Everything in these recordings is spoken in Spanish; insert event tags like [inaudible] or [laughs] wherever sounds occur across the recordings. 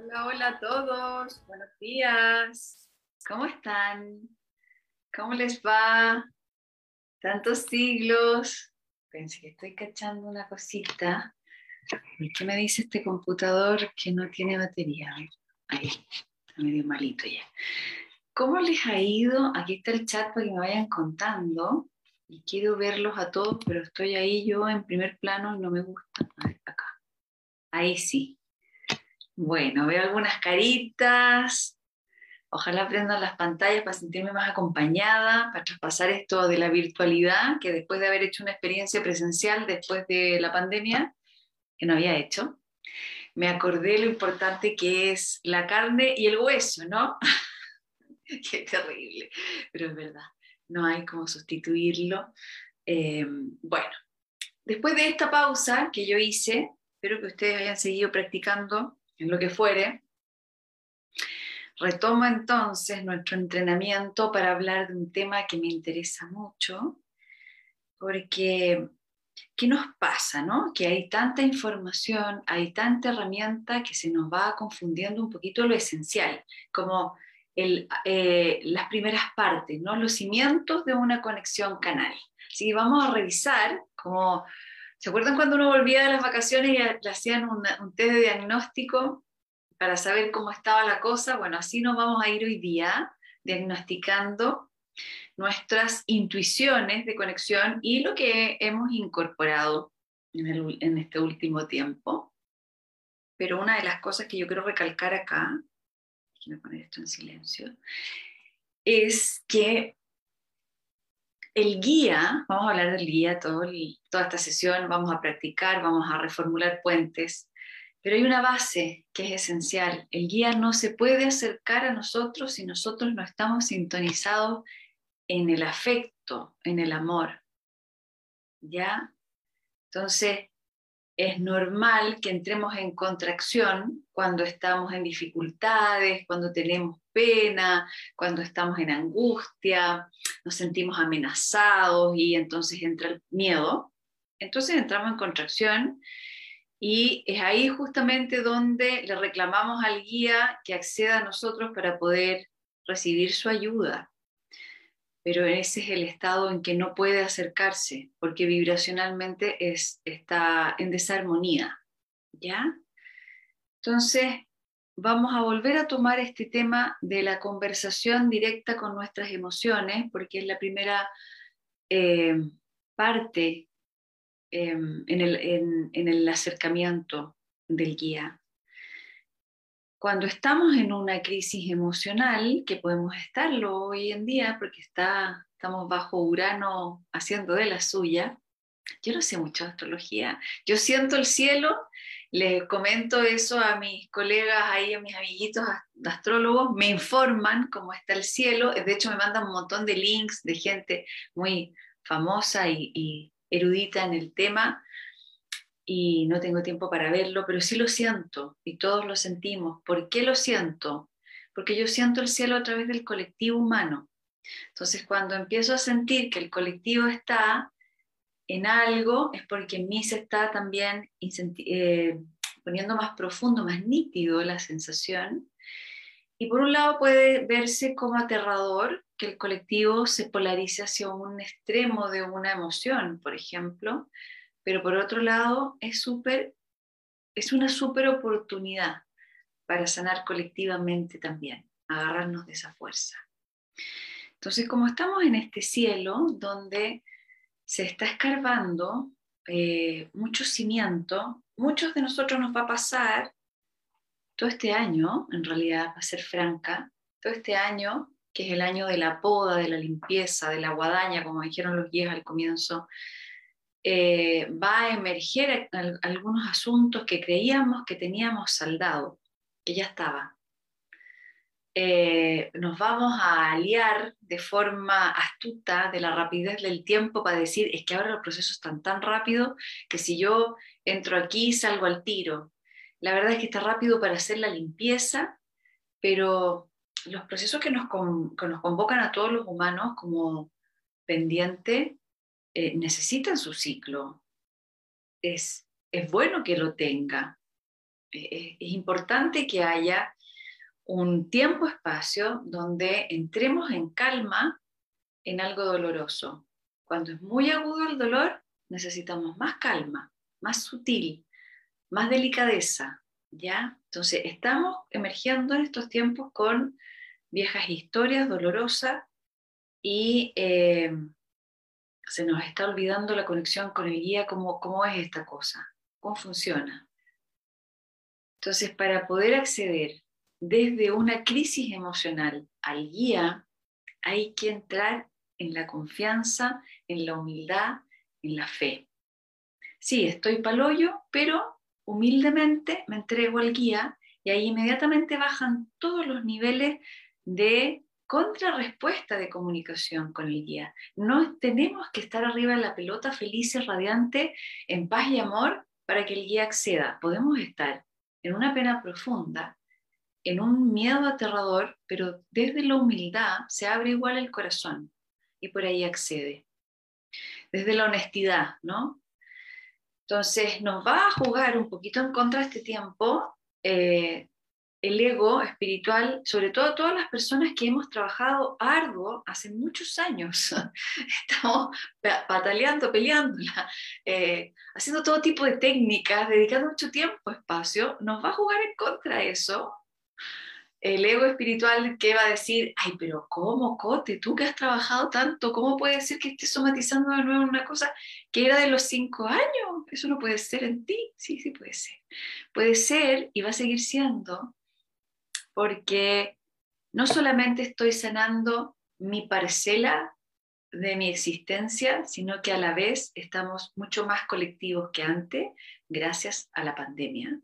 Hola, hola a todos. Buenos días. ¿Cómo están? ¿Cómo les va? Tantos siglos. Pensé que estoy cachando una cosita. ¿Y qué me dice este computador que no tiene batería? Ahí, está medio malito ya. ¿Cómo les ha ido? Aquí está el chat para que me vayan contando. Y quiero verlos a todos, pero estoy ahí yo en primer plano y no me gusta. A ver, acá. Ahí sí. Bueno, veo algunas caritas. Ojalá aprendan las pantallas para sentirme más acompañada, para traspasar esto de la virtualidad, que después de haber hecho una experiencia presencial después de la pandemia, que no había hecho, me acordé lo importante que es la carne y el hueso, ¿no? [laughs] Qué terrible, pero es verdad, no hay como sustituirlo. Eh, bueno, después de esta pausa que yo hice, espero que ustedes hayan seguido practicando en lo que fuere. Retomo entonces nuestro entrenamiento para hablar de un tema que me interesa mucho, porque ¿qué nos pasa? No? Que hay tanta información, hay tanta herramienta que se nos va confundiendo un poquito lo esencial, como eh, las primeras partes, ¿no? los cimientos de una conexión canal. Así vamos a revisar como ¿Se acuerdan cuando uno volvía de las vacaciones y le hacían un, test de diagnóstico para saber cómo estaba la cosa? Bueno, así nos vamos a ir hoy día diagnosticando nuestras intuiciones de conexión y lo que hemos incorporado en este último tiempo. Pero una de las cosas que yo quiero recalcar acá, déjenme poner esto en silencio, es que el guía, vamos a hablar del guía todo toda esta sesión, vamos a practicar, vamos a reformular puentes, pero hay una base que es esencial. El guía no se puede acercar a nosotros si nosotros no estamos sintonizados en el afecto, en el amor. ¿Ya? Entonces, es normal que entremos en contracción cuando estamos en dificultades, cuando tenemos pena, cuando estamos en angustia, nos sentimos amenazados y entonces entra el miedo. Entonces entramos en contracción y es ahí justamente donde le reclamamos al guía que acceda a nosotros para poder recibir su ayuda pero ese es el estado en que no puede acercarse, porque vibracionalmente es, está en desarmonía. ¿Ya? Entonces, vamos a volver a tomar este tema de la conversación directa con nuestras emociones, porque es la primera eh, parte em, en, el, en el acercamiento del guía. Cuando estamos en una crisis emocional, que podemos estarlo hoy en día porque está, estamos bajo Urano haciendo de la suya, yo no sé mucho de astrología, yo siento el cielo, les comento eso a mis colegas ahí, a mis amiguitos astrólogos, me informan cómo está el cielo, de hecho me mandan un montón de links de gente muy famosa y, y erudita en el tema, y no tengo tiempo para verlo, pero sí lo siento y todos lo sentimos. ¿Por qué lo siento? Porque yo siento el cielo a través del colectivo humano. Entonces, cuando empiezo a sentir que el colectivo está en algo, es porque en mí se está también eh, poniendo más profundo, más nítido la sensación. Y por un lado puede verse como aterrador que el colectivo se polarice hacia un extremo de una emoción, por ejemplo, pero por otro lado es, super, es una súper oportunidad para sanar colectivamente también, agarrarnos de esa fuerza. Entonces, como estamos en este cielo donde se está escarbando eh, mucho cimiento, muchos de nosotros nos va a pasar todo este año, en realidad, para ser franca, todo este año, que es el año de la poda, de la limpieza, de la guadaña, como dijeron los guías al comienzo, eh, va a emerger algunos asuntos que creíamos que teníamos saldado, que ya estaba. Eh, nos vamos a aliar de forma astuta de la rapidez del tiempo para decir, es que ahora los procesos están tan rápidos que si yo entro aquí salgo al tiro. La verdad es que está rápido para hacer la limpieza, pero los procesos que nos, que nos convocan a todos los humanos como pendiente eh, necesitan su ciclo. Es, es bueno que lo tenga, es importante que haya un tiempo-espacio donde entremos en calma en algo doloroso. Cuando es muy agudo el dolor, necesitamos más calma, más sutil, más delicadeza, ¿ya? Entonces, estamos emergiendo en estos tiempos con viejas historias dolorosas y eh, se nos está olvidando la conexión con el guía, cómo, cómo es esta cosa, cómo funciona. Entonces, para poder acceder desde una crisis emocional al guía, hay que entrar en la confianza, en la humildad, en la fe. Sí, estoy paloyo, pero humildemente me entrego al guía y ahí inmediatamente bajan todos los niveles de contrarrespuesta de comunicación con el guía. No tenemos que estar arriba de la pelota feliz, radiante, en paz y amor para que el guía acceda. Podemos estar en una pena profunda, en un miedo aterrador, pero desde la humildad se abre igual el corazón y por ahí accede. Desde la honestidad, ¿no? Entonces nos va a jugar un poquito en contra este tiempo eh, el ego espiritual, sobre todo todas las personas que hemos trabajado arduo hace muchos años. [laughs] Estamos bataleando, peleándola, eh, haciendo todo tipo de técnicas, dedicando mucho tiempo, espacio. Nos va a jugar en contra eso el ego espiritual que va a decir, ay, pero ¿cómo, Cote? Tú que has trabajado tanto, ¿cómo puede ser que estés somatizando de nuevo una cosa que era de los cinco años? Eso no puede ser en ti. Sí, sí puede ser. Puede ser y va a seguir siendo porque no solamente estoy sanando mi parcela de mi existencia, sino que a la vez estamos mucho más colectivos que antes gracias a la pandemia.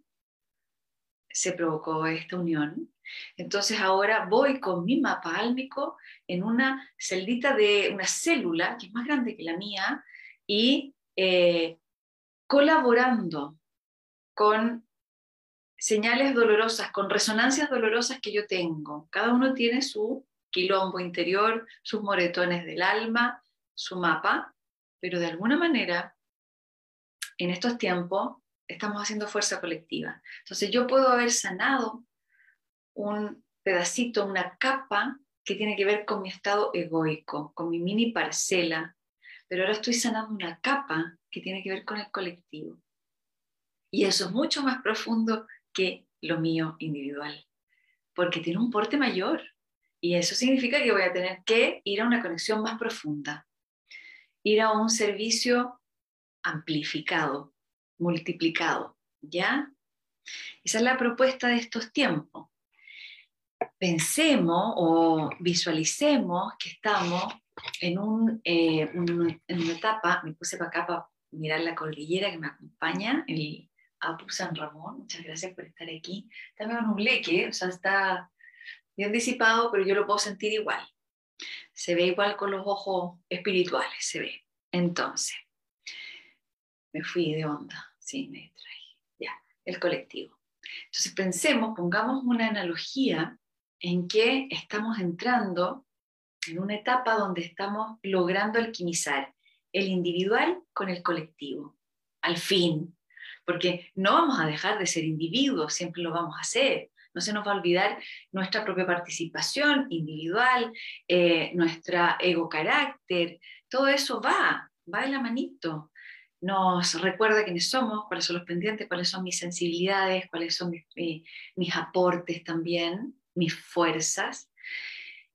Se provocó esta unión entonces ahora voy con mi mapa álmico en una celdita de una célula que es más grande que la mía y eh, colaborando con señales dolorosas, con resonancias dolorosas que yo tengo. Cada uno tiene su quilombo interior, sus moretones del alma, su mapa, pero de alguna manera en estos tiempos estamos haciendo fuerza colectiva. Entonces yo puedo haber sanado un pedacito, una capa que tiene que ver con mi estado egoico, con mi mini parcela, pero ahora estoy sanando una capa que tiene que ver con el colectivo. Y eso es mucho más profundo que lo mío individual, porque tiene un porte mayor. Y eso significa que voy a tener que ir a una conexión más profunda, ir a un servicio amplificado, multiplicado, ¿ya? Esa es la propuesta de estos tiempos pensemos o visualicemos que estamos en, un, eh, en una etapa, me puse para acá para mirar la cordillera que me acompaña, Apu San Ramón, muchas gracias por estar aquí. También en un leque, o sea, está bien disipado, pero yo lo puedo sentir igual. Se ve igual con los ojos espirituales, se ve. Entonces, me fui de onda, sí, me traje. Ya, el colectivo. Entonces pensemos, pongamos una analogía en que estamos entrando en una etapa donde estamos logrando alquimizar el individual con el colectivo, al fin, porque no vamos a dejar de ser individuos, siempre lo vamos a hacer. No se nos va a olvidar nuestra propia participación individual, eh, ego carácter, todo eso va, va de la manito. Nos recuerda quiénes somos, cuáles son los pendientes, cuáles son mis sensibilidades, cuáles son mis aportes también mis fuerzas.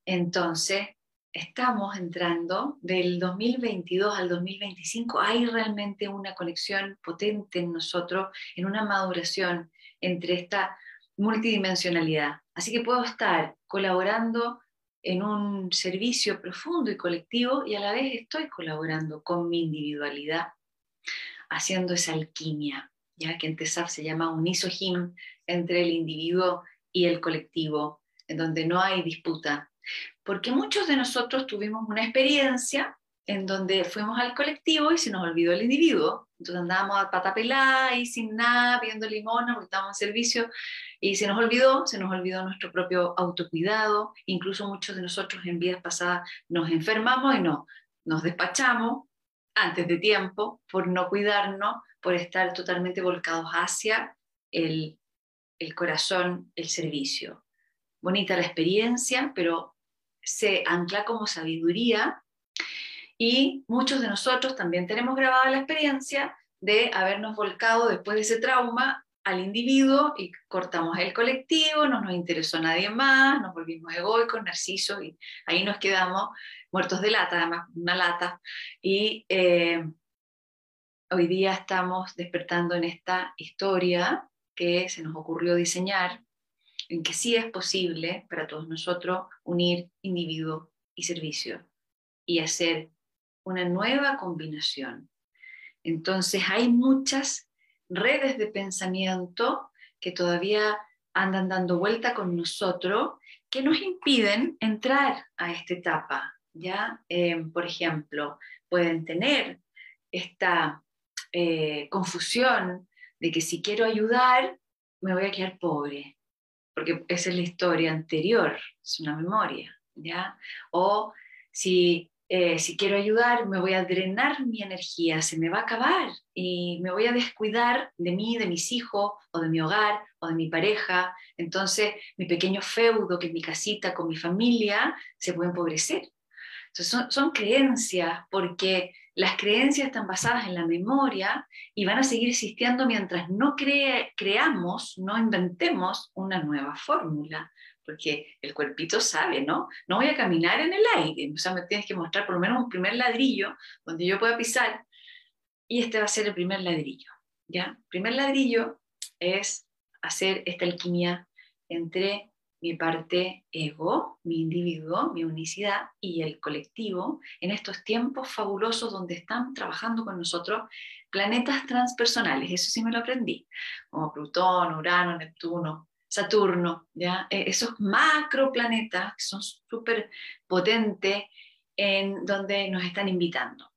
Entonces, estamos entrando del 2022 al 2025, hay realmente una conexión potente en nosotros, en una maduración entre esta multidimensionalidad. Así que puedo estar colaborando en un servicio profundo y colectivo y a la vez estoy colaborando con mi individualidad, haciendo esa alquimia, ya que en TESAF se llama un isojim entre el individuo y el colectivo, en donde no hay disputa. Porque muchos de nosotros tuvimos una experiencia en donde fuimos al colectivo y se nos olvidó el individuo. Entonces andábamos a pata pelada y sin nada, viendo limona, porque estábamos en servicio, y se nos olvidó, se nos olvidó nuestro propio autocuidado. Incluso muchos de nosotros en vidas pasadas nos enfermamos y no, nos despachamos antes de tiempo por no cuidarnos, por estar totalmente volcados hacia el el corazón, el servicio. Bonita la experiencia, pero se ancla como sabiduría y muchos de nosotros también tenemos grabada la experiencia de habernos volcado después de ese trauma al individuo y cortamos el colectivo, no nos interesó nadie más, nos volvimos egoicos, narcisos y ahí nos quedamos muertos de lata, además una lata. Y eh, hoy día estamos despertando en esta historia que se nos ocurrió diseñar, en que sí es posible para todos nosotros unir individuo y servicio y hacer una nueva combinación. Entonces hay muchas redes de pensamiento que todavía andan dando vuelta con nosotros que nos impiden entrar a esta etapa. ¿ya? Eh, por ejemplo, pueden tener esta eh, confusión de que si quiero ayudar, me voy a quedar pobre, porque esa es la historia anterior, es una memoria. ¿ya? O si eh, si quiero ayudar, me voy a drenar mi energía, se me va a acabar y me voy a descuidar de mí, de mis hijos, o de mi hogar, o de mi pareja. Entonces, mi pequeño feudo, que es mi casita con mi familia, se puede empobrecer. Entonces, son, creencias, porque las creencias están basadas en la memoria y van a seguir existiendo mientras no creamos, no inventemos una nueva fórmula porque el cuerpito sabe, ¿no? No voy a caminar en el aire, o sea, me tienes que mostrar por lo menos un primer ladrillo donde yo pueda pisar, y este va a ser el primer ladrillo, ¿ya? El primer ladrillo es hacer esta alquimia entre mi parte ego, mi individuo, mi unicidad y el colectivo en estos tiempos fabulosos donde están trabajando con nosotros planetas transpersonales, eso sí me lo aprendí, como Plutón, Urano, Neptuno, Saturno, ¿ya? E, esos macroplanetas que son súper potentes en donde nos están invitando.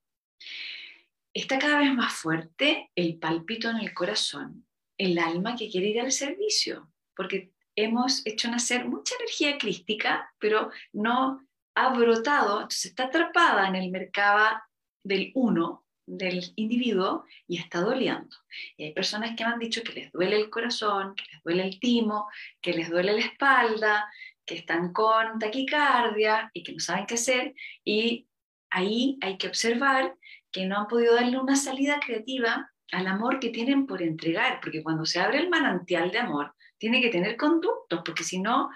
Está cada vez más fuerte el palpito en el corazón, el alma que quiere ir al servicio, porque hemos hecho nacer mucha energía crística, pero no ha brotado, entonces está atrapada en el mercado del uno, del individuo y está doliendo. Y hay personas que me han dicho que les duele el corazón, que les duele el timo, que les duele la espalda, que están con taquicardia y que no saben qué hacer. Y ahí hay que observar que no han podido darle una salida creativa al amor que tienen por entregar, porque cuando se abre el manantial de amor, tiene que tener conductos, porque si no,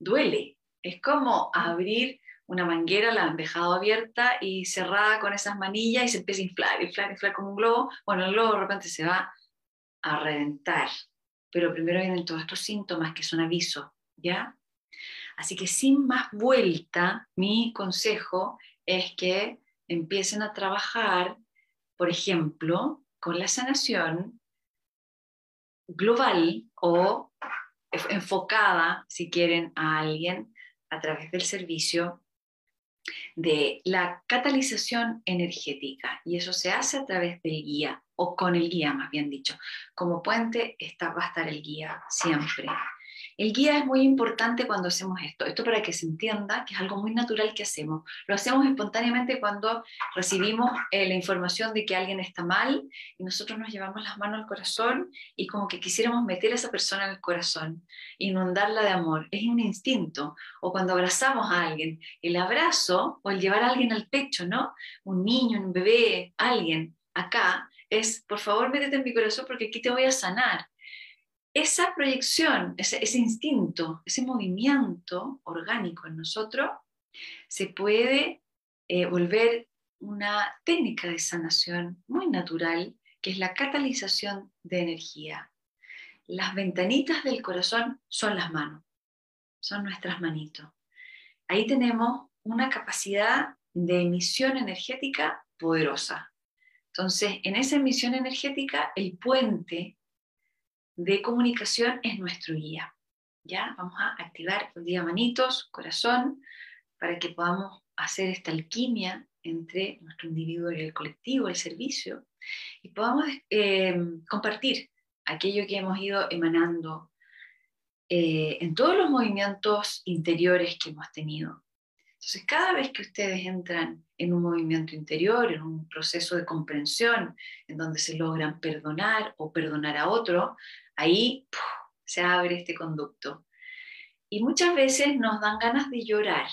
duele. Es como abrir una manguera, la han dejado abierta y cerrada con esas manillas y se empieza a inflar, inflar, inflar como un globo. Bueno, el globo de repente se va a reventar, pero primero vienen todos estos síntomas que son avisos, ¿ya? Así que sin más vuelta, mi consejo es que empiecen a trabajar, por ejemplo, con la sanación global o enfocada, si quieren, a alguien a través del servicio de la catalización energética y eso se hace a través del guía o con el guía más bien dicho. Como puente está, va a estar el guía siempre. El guía es muy importante cuando hacemos esto. Esto para que se entienda que es algo muy natural que hacemos. Lo hacemos espontáneamente cuando recibimos eh, la información de que alguien está mal y nosotros nos llevamos las manos al corazón y como que quisiéramos meter a esa persona en el corazón, inundarla de amor. Es un instinto. O cuando abrazamos a alguien, el abrazo o el llevar a alguien al pecho, ¿no? Un niño, un bebé, alguien acá es, por favor, métete en mi corazón porque aquí te voy a sanar esa proyección, ese, instinto, ese movimiento orgánico en nosotros, se puede eh, volver una técnica de sanación muy natural, que es la catalización de energía. Las ventanitas del corazón son las manos, son nuestras manitos. Ahí tenemos una capacidad de emisión energética poderosa. Entonces, en esa emisión energética, el puente de comunicación es nuestro guía. ¿Ya? Vamos a activar el día manitos, corazón, para que podamos hacer esta alquimia entre nuestro individuo y el colectivo, el servicio, y podamos eh, compartir aquello que hemos ido emanando eh, en todos los movimientos interiores que hemos tenido. Entonces, cada vez que ustedes entran en un movimiento interior, en un proceso de comprensión, en donde se logran perdonar o perdonar a otro, ahí se abre este conducto. Y muchas veces nos dan ganas de llorar.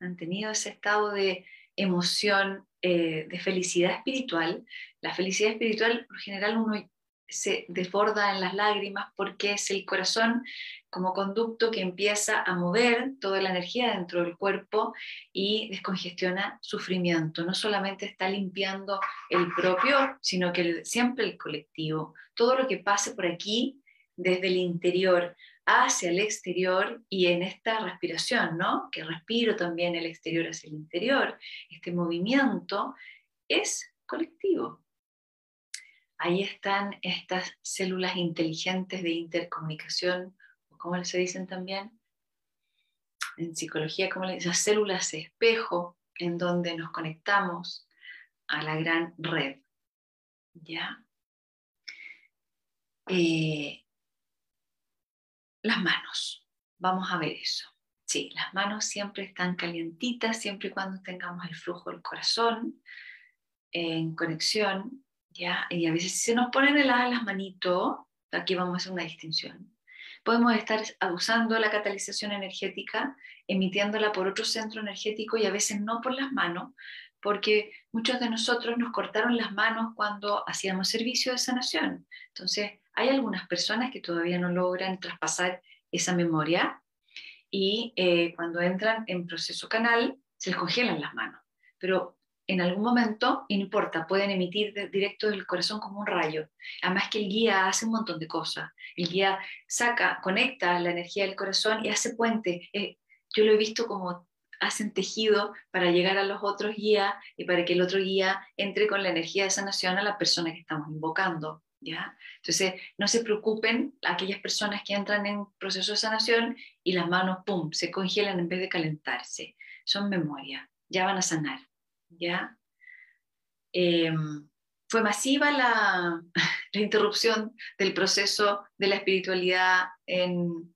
Han tenido ese estado de emoción, eh, de felicidad espiritual. La felicidad espiritual, por general, uno se desborda en las lágrimas porque es el corazón como conducto que empieza a mover toda la energía dentro del cuerpo y descongestiona sufrimiento. No solamente está limpiando el propio, sino que siempre el colectivo. Todo lo que pase por aquí, desde el interior hacia el exterior y en esta respiración, ¿no? Que respiro también el exterior hacia el interior, este movimiento es colectivo. Ahí están estas células inteligentes de intercomunicación ¿cómo se dicen también? En psicología, como dicen? células espejo en donde nos conectamos a la gran red. ¿Ya? Eh, las manos. Vamos a ver eso. Sí, las manos siempre están calientitas, siempre y cuando tengamos el flujo del corazón en conexión, ¿ya? Y a veces se nos ponen heladas las manitos, aquí vamos a hacer una distinción podemos estar usando la catalización energética, emitiéndola por otro centro energético y a veces no por las manos, porque muchos de nosotros nos cortaron las manos cuando hacíamos servicio de sanación. Entonces, hay algunas personas que todavía no logran traspasar esa memoria y eh, cuando entran en proceso canal se les congelan las manos. Pero en algún momento, no importa, pueden emitir directo del corazón como un rayo. Además que el guía hace un montón de cosas. El guía saca, conecta la energía del corazón y hace puente. Eh, yo lo he visto como hacen tejido para llegar a los otros guías y para que el otro guía entre con la energía de sanación a la persona que estamos invocando. ¿ya? Entonces, no se preocupen aquellas personas que entran en proceso de sanación y las manos, ¡pum!, se congelan en vez de calentarse. Son memoria, ya van a sanar. ¿Ya? Em, fue masiva [laughs] la, interrupción del proceso de la espiritualidad en,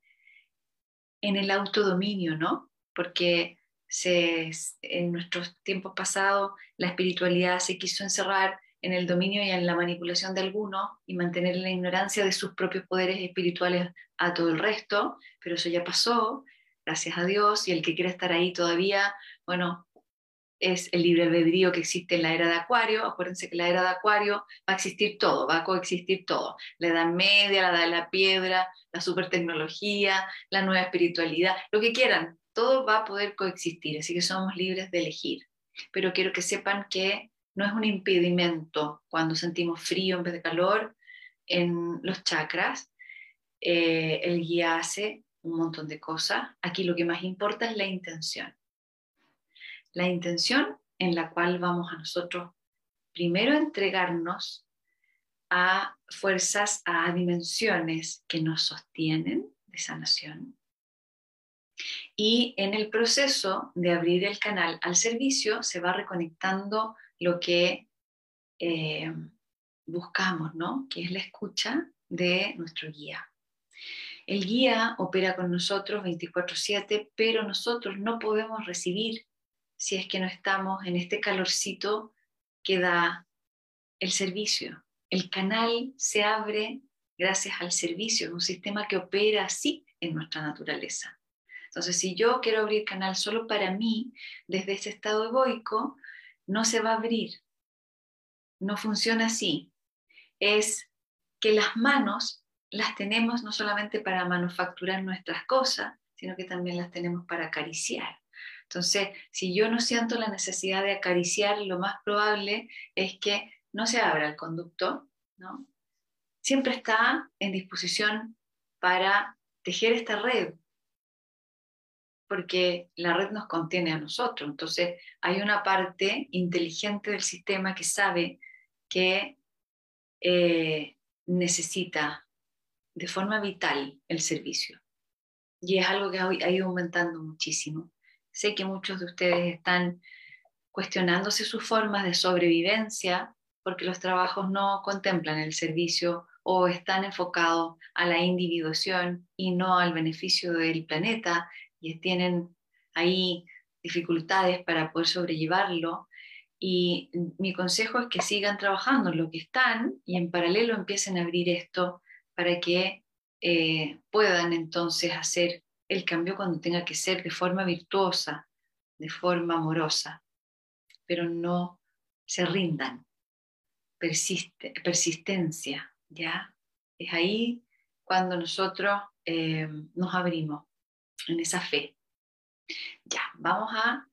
en el autodominio, ¿no? Porque se, en nuestros tiempos pasados la espiritualidad se quiso encerrar en el dominio y en la manipulación de algunos y mantener la ignorancia de sus propios poderes espirituales a todo el resto, pero eso ya pasó, gracias a Dios, y el que quiera estar ahí todavía, bueno, es el libre albedrío que existe en la era de Acuario. Acuérdense que la era de Acuario va a existir todo, va a coexistir todo. La edad media, la edad de la piedra, la supertecnología, la nueva espiritualidad, lo que quieran, todo va a poder coexistir, así que somos libres de elegir. Pero quiero que sepan que no es un impedimento cuando sentimos frío en vez de calor en los chakras. Eh, el guía hace un montón de cosas. Aquí lo que más importa es la intención la intención en la cual vamos a nosotros primero entregarnos a fuerzas, a dimensiones que nos sostienen de sanación. Y en el proceso de abrir el canal al servicio se va reconectando lo que eh, buscamos, ¿no? Que es la escucha de nuestro guía. El guía opera con nosotros 24/7, pero nosotros no podemos recibir si es que no estamos en este calorcito que da el servicio. El canal se abre gracias al servicio, es un sistema que opera así en nuestra naturaleza. Entonces, si yo quiero abrir canal solo para mí, desde ese estado egoico, no se va a abrir. No funciona así. Es que las manos las tenemos no solamente para manufacturar nuestras cosas, sino que también las tenemos para acariciar. Entonces, si yo no siento la necesidad de acariciar, lo más probable es que no se abra el conducto, ¿no? Siempre está en disposición para tejer esta red, porque la red nos contiene a nosotros. Entonces, hay una parte inteligente del sistema que sabe que eh, necesita de forma vital el servicio. Y es algo que ha ido aumentando muchísimo. Sé que muchos de ustedes están cuestionándose sus formas de sobrevivencia porque los trabajos no contemplan el servicio o están enfocados a la individuación y no al beneficio del planeta y tienen ahí dificultades para poder sobrellevarlo. Y mi consejo es que sigan trabajando en lo que están y en paralelo empiecen a abrir esto para que eh, puedan entonces hacer el cambio cuando tenga que ser de forma virtuosa, de forma amorosa, pero no se rindan. Persiste, persistencia, ¿ya? Es ahí cuando nosotros eh, nos abrimos en esa fe. Ya, vamos a,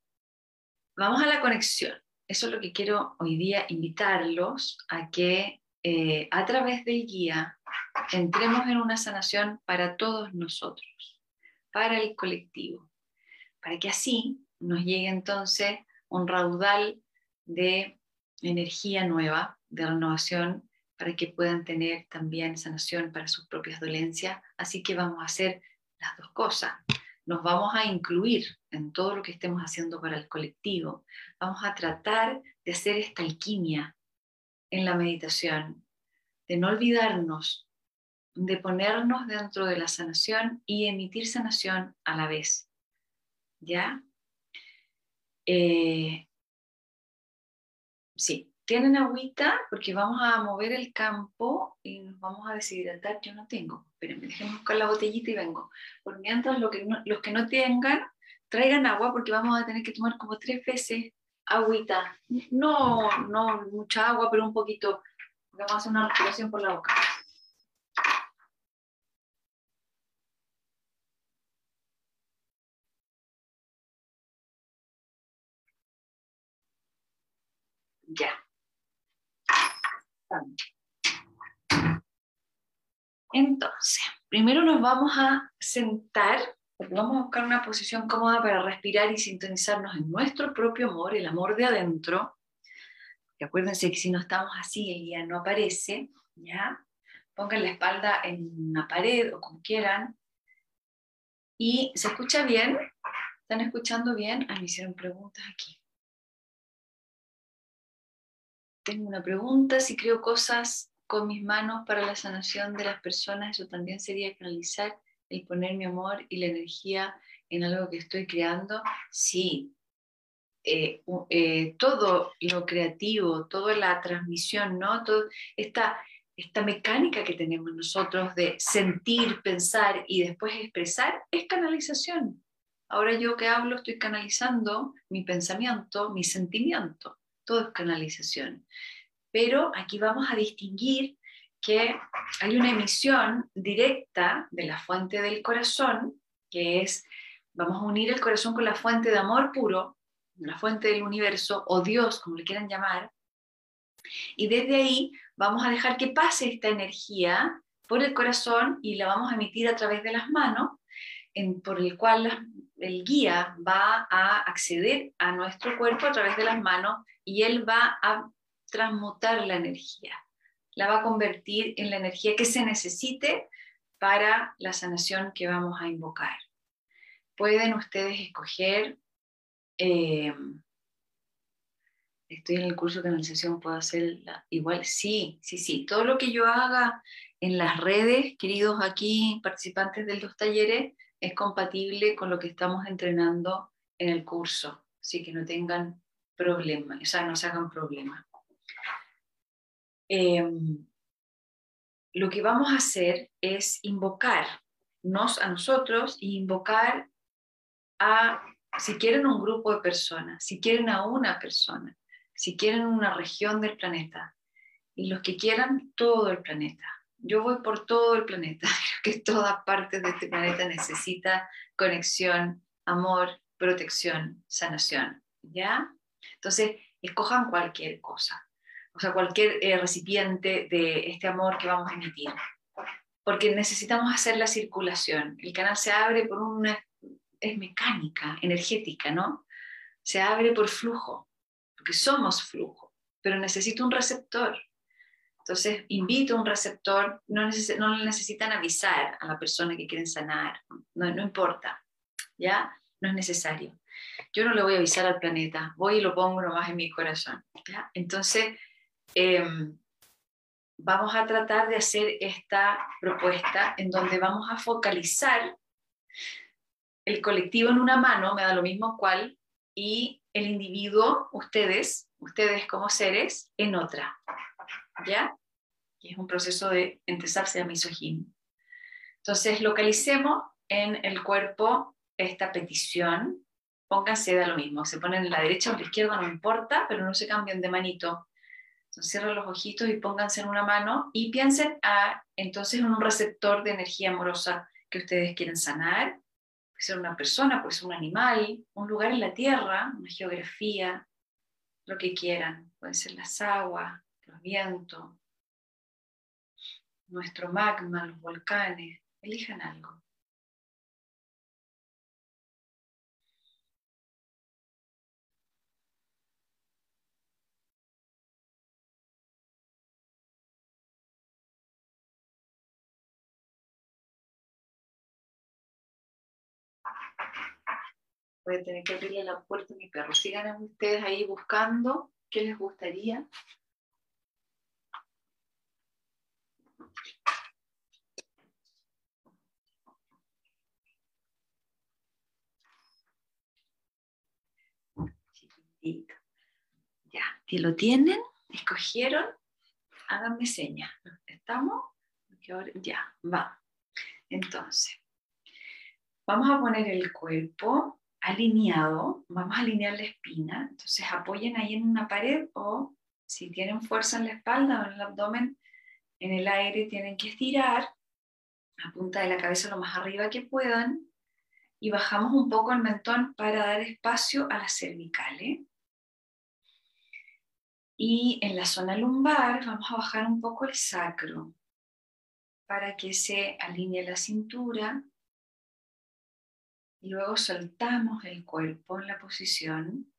vamos a la conexión. Eso es lo que quiero hoy día invitarlos a que eh, a través del guía entremos en una sanación para todos nosotros, para el colectivo, para que así nos llegue entonces un raudal de energía nueva, de renovación, para que puedan tener también sanación para sus propias dolencias. Así que vamos a hacer las dos cosas. Nos vamos a incluir en todo lo que estemos haciendo para el colectivo. Vamos a tratar de hacer esta alquimia en la meditación, de no olvidarnos, de ponernos dentro de la sanación y emitir sanación a la vez. ¿Ya? Eh, sí, tienen agüita porque vamos a mover el campo y nos vamos a deshidratar. Yo no tengo, pero me dejen buscar la botellita y vengo. Por mientras, lo que los que no tengan, traigan agua porque vamos a tener que tomar como tres veces agüita. No, no mucha agua, pero un poquito. Vamos a hacer una respiración por la boca. Ya. Entonces, primero nos vamos a sentar, vamos a buscar una posición cómoda para respirar y sintonizarnos en nuestro propio amor, el amor de adentro. Acuérdense que si no estamos así, el guía no aparece, ¿ya? Pongan la espalda en una pared o como quieran. ¿Y se escucha bien? ¿Están escuchando bien? Ah, me hicieron preguntas aquí tengo una pregunta, si creo cosas con mis manos para la sanación de las personas, eso también sería canalizar el poner mi amor y la energía en algo que estoy creando. Sí, eh, eh, todo lo creativo, toda la transmisión, ¿no? Todo esta, esta mecánica que tenemos nosotros de sentir, pensar y después expresar es canalización. Ahora yo que hablo estoy canalizando mi pensamiento, mi sentimiento todo es canalización. Pero aquí vamos a distinguir que hay una emisión directa de la fuente del corazón, que es, vamos a unir el corazón con la fuente de amor puro, la fuente del universo, o Dios, como le quieran llamar, y desde ahí vamos a dejar que pase esta energía por el corazón y la vamos a emitir a través de las manos, en, por el cual el guía va a acceder a nuestro cuerpo a través de las manos y él va a transmutar la energía, la va a convertir en la energía que se necesite para la sanación que vamos a invocar. Pueden ustedes escoger, eh, estoy en el curso de canalización, puedo hacer igual, sí, sí, sí, todo lo que yo haga en las redes, queridos aquí participantes de los talleres, es compatible con lo que estamos entrenando en el curso, así que no tengan problema, o sea, no se hagan problema. Em, lo que vamos a hacer es invocarnos a nosotros y invocar a, si quieren, un grupo de personas, si quieren a una persona, si quieren una región del planeta, y los que quieran todo el planeta. Yo voy por todo el planeta, [laughs] que todas partes de este planeta necesita conexión, amor, protección, sanación. ¿Ya? Entonces, escojan cualquier cosa, o sea, cualquier eh, recipiente de este amor que vamos a emitir, porque necesitamos hacer la circulación. El canal se abre por una, es mecánica, energética, ¿no? Se abre por flujo, porque somos flujo, pero necesito un receptor. Entonces, invito a un receptor, no, le necesitan avisar a la persona que quieren sanar, no, importa, ¿ya? No es necesario yo no le voy a avisar al planeta, voy y lo pongo nomás en mi corazón. Entonces, em, vamos a tratar de hacer esta propuesta en donde vamos a focalizar el colectivo en una mano, me da lo mismo cual, y el individuo, ustedes, ustedes como seres, en otra. ¿Ya? Y es un proceso de empezarse a misoginia. Entonces, localicemos en el cuerpo esta petición. Pónganse da lo mismo, se ponen en la derecha o en la izquierda, no importa, pero no se cambien de manito. Entonces, cierren los ojitos y pónganse en una mano y piensen a, entonces en un receptor de energía amorosa que ustedes quieren sanar. Puede ser una persona, puede ser un animal, un lugar en la tierra, una geografía, lo que quieran. Pueden ser las aguas, los vientos, nuestro magma, los volcanes. Elijan algo. Voy a tener que abrirle la puerta a mi perro. Sigan ustedes ahí buscando qué les gustaría. Ya, que lo tienen, escogieron, háganme señas. ¿Estamos? Ya, va. Entonces, vamos a poner el cuerpo alineado, vamos a alinear la espina, entonces apoyen ahí en una pared o si tienen fuerza en la espalda o en el abdomen, en el aire tienen que estirar la punta de la cabeza lo más arriba que puedan y bajamos un poco el mentón para dar espacio a las cervicales. Y en la zona lumbar vamos a bajar un poco el sacro para que se alinee la cintura y luego soltamos el cuerpo en la posición.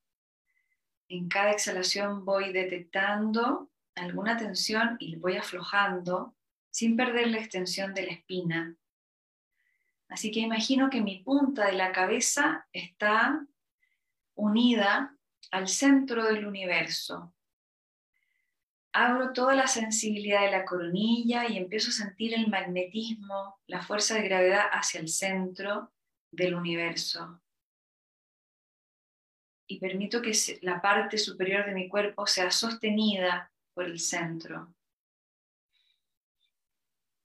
En cada exhalación voy detectando alguna tensión y voy aflojando sin perder la extensión de la espina. Así que imagino que mi punta de la cabeza está unida al centro del universo. Abro toda la sensibilidad de la coronilla y empiezo a sentir el magnetismo, la fuerza de gravedad hacia el centro del universo. Y permito que la parte superior de mi cuerpo sea sostenida por el centro.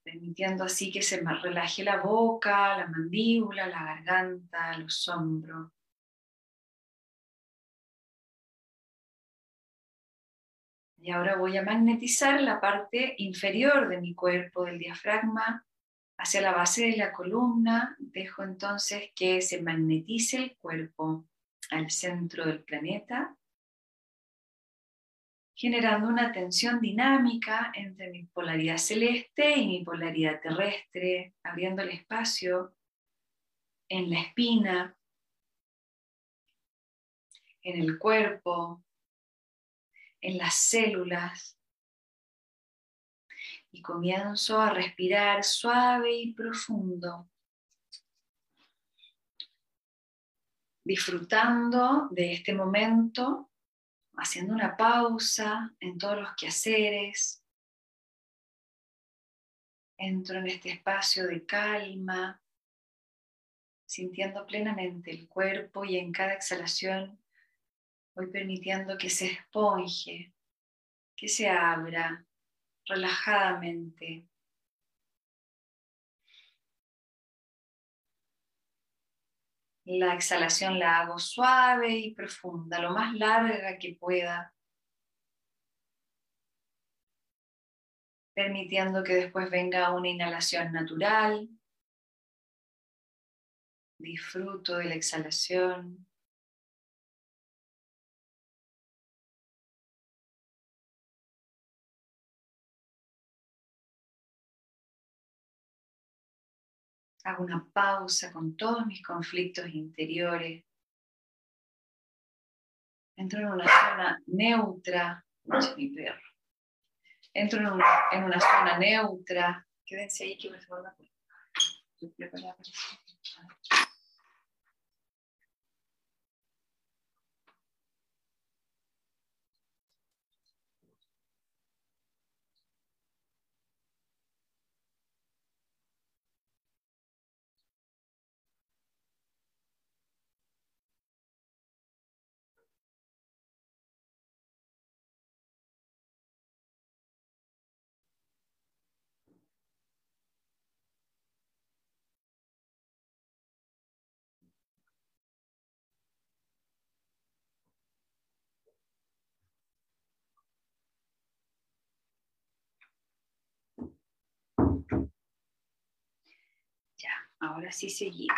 Permitiendo así que se relaje la boca, la mandíbula, la garganta, los hombros. Y ahora voy a magnetizar la parte inferior de mi cuerpo, del diafragma, hacia la base de la columna, dejo entonces que se magnetice el cuerpo al centro del planeta, generando una tensión dinámica entre mi polaridad celeste y mi polaridad terrestre, abriendo el espacio en la espina, en el cuerpo, en las células, y comienzo a respirar suave y profundo, disfrutando de este momento, haciendo una pausa en todos los quehaceres. Entro en este espacio de calma, sintiendo plenamente el cuerpo y en cada exhalación voy permitiendo que se esponje, que se abra, relajadamente. La exhalación la hago suave y profunda, lo más larga que pueda, permitiendo que después venga una inhalación natural. Disfruto de la exhalación. Hago una pausa con todos mis conflictos interiores. Entro en una zona neutra. Entro en una, en una zona neutra. Quédense ahí que me voy a ahora sí seguimos.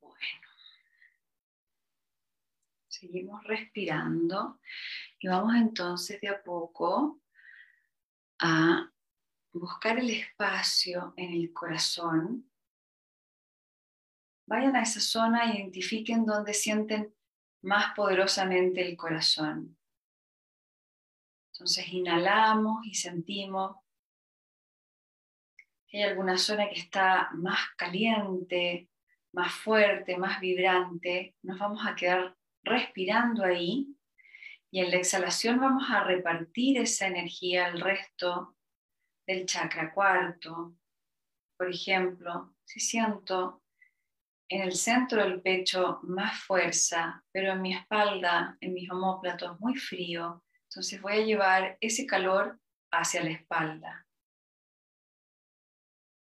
Bueno, seguimos respirando y vamos entonces de a poco a buscar el espacio en el corazón. Vayan a esa zona e identifiquen dónde sienten más poderosamente el corazón. Entonces inhalamos y sentimos que hay alguna zona que está más caliente, más fuerte, más vibrante. Nos vamos a quedar respirando ahí y en la exhalación vamos a repartir esa energía al resto del chakra cuarto. Por ejemplo, si siento en el centro del pecho más fuerza, pero en mi espalda, en mis homóplatos muy frío, entonces voy a llevar ese calor hacia la espalda.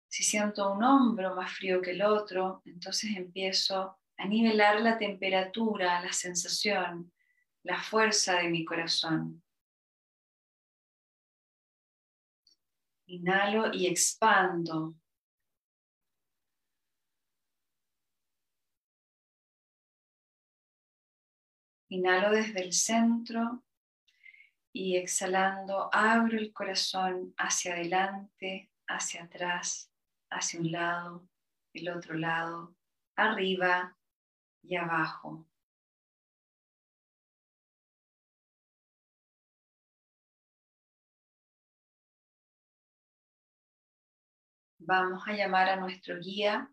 Si siento un hombro más frío que el otro, entonces empiezo a nivelar la temperatura, la sensación, la fuerza de mi corazón. Inhalo y expando. Inhalo desde el centro y exhalando abro el corazón hacia adelante, hacia atrás, hacia un lado, el otro lado, arriba y abajo. Vamos a llamar a nuestro guía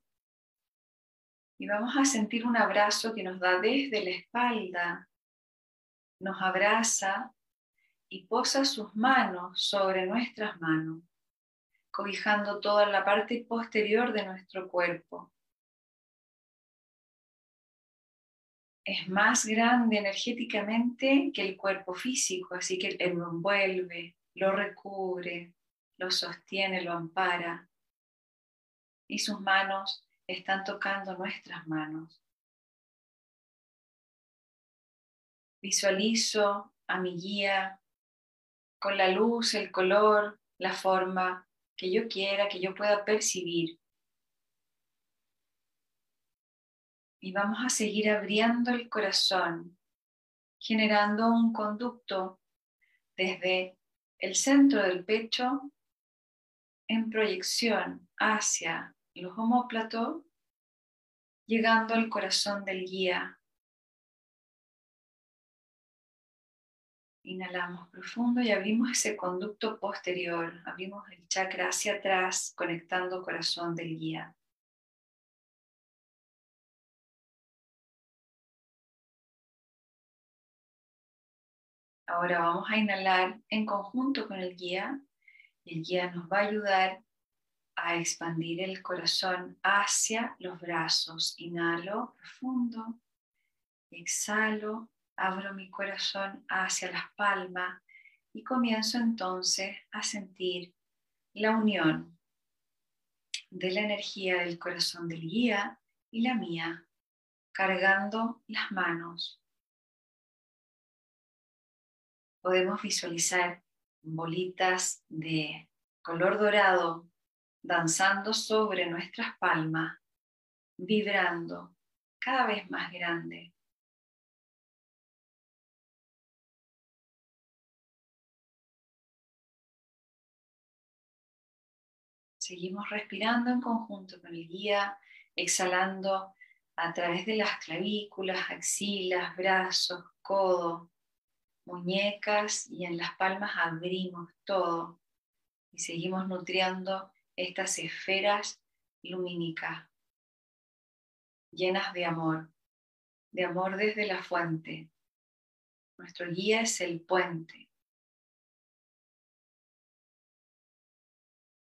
y vamos a sentir un abrazo que nos da desde la espalda, nos abraza y posa sus manos sobre nuestras manos, cobijando toda la parte posterior de nuestro cuerpo. Es más grande energéticamente que el cuerpo físico, así que él lo envuelve, lo recubre, lo sostiene, lo ampara. Y sus manos están tocando nuestras manos. Visualizo a mi guía con la luz, el color, la forma que yo quiera, que yo pueda percibir. Y vamos a seguir abriendo el corazón, generando un conducto desde el centro del pecho en proyección hacia los homóplatos, llegando al corazón del guía Inhalamos profundo y abrimos ese conducto posterior, abrimos el chakra hacia atrás, conectando corazón del guía. Ahora vamos a inhalar en conjunto con el guía el guía nos va a ayudar a expandir el corazón hacia los brazos. Inhalo profundo, exhalo abro mi corazón hacia las palmas y comienzo entonces a sentir la unión de la energía del corazón del guía y la mía, cargando las manos. Podemos visualizar bolitas de color dorado danzando sobre nuestras palmas, vibrando cada vez más grande Seguimos respirando en conjunto con el guía, exhalando a través de las clavículas, axilas, brazos, codo, muñecas y en las palmas abrimos todo y seguimos nutriendo estas esferas lumínicas llenas de amor, de amor desde la fuente. Nuestro guía es el puente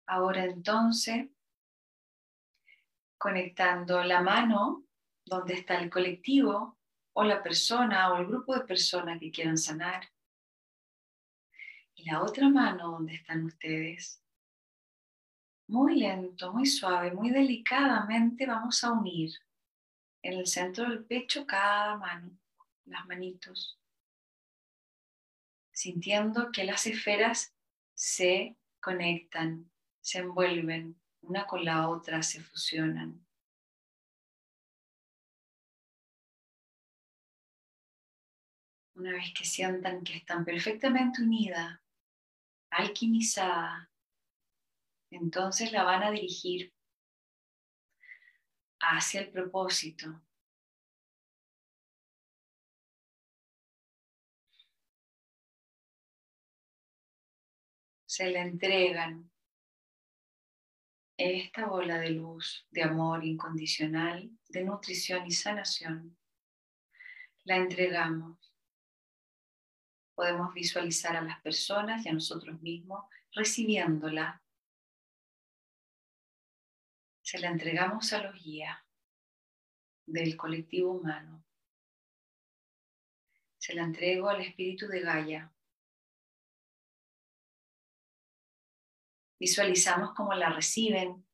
Ahora entonces, conectando la mano donde está el colectivo o la persona o el grupo de personas que quieran sanar. Y la otra mano donde están ustedes. Muy lento, muy suave, muy delicadamente vamos a unir en el centro del pecho cada mano, las manitos, sintiendo que las esferas se conectan, se envuelven, una con la otra se fusionan. Una vez que sientan que están perfectamente unidas, alquimizadas, entonces la van a dirigir hacia el propósito. Se le entregan esta bola de luz, de amor incondicional, de nutrición y sanación. La entregamos. Podemos visualizar a las personas y a nosotros mismos recibiéndola se la entregamos a los guías del colectivo humano. Se la entrego al espíritu de Gaia. Visualizamos cómo la reciben,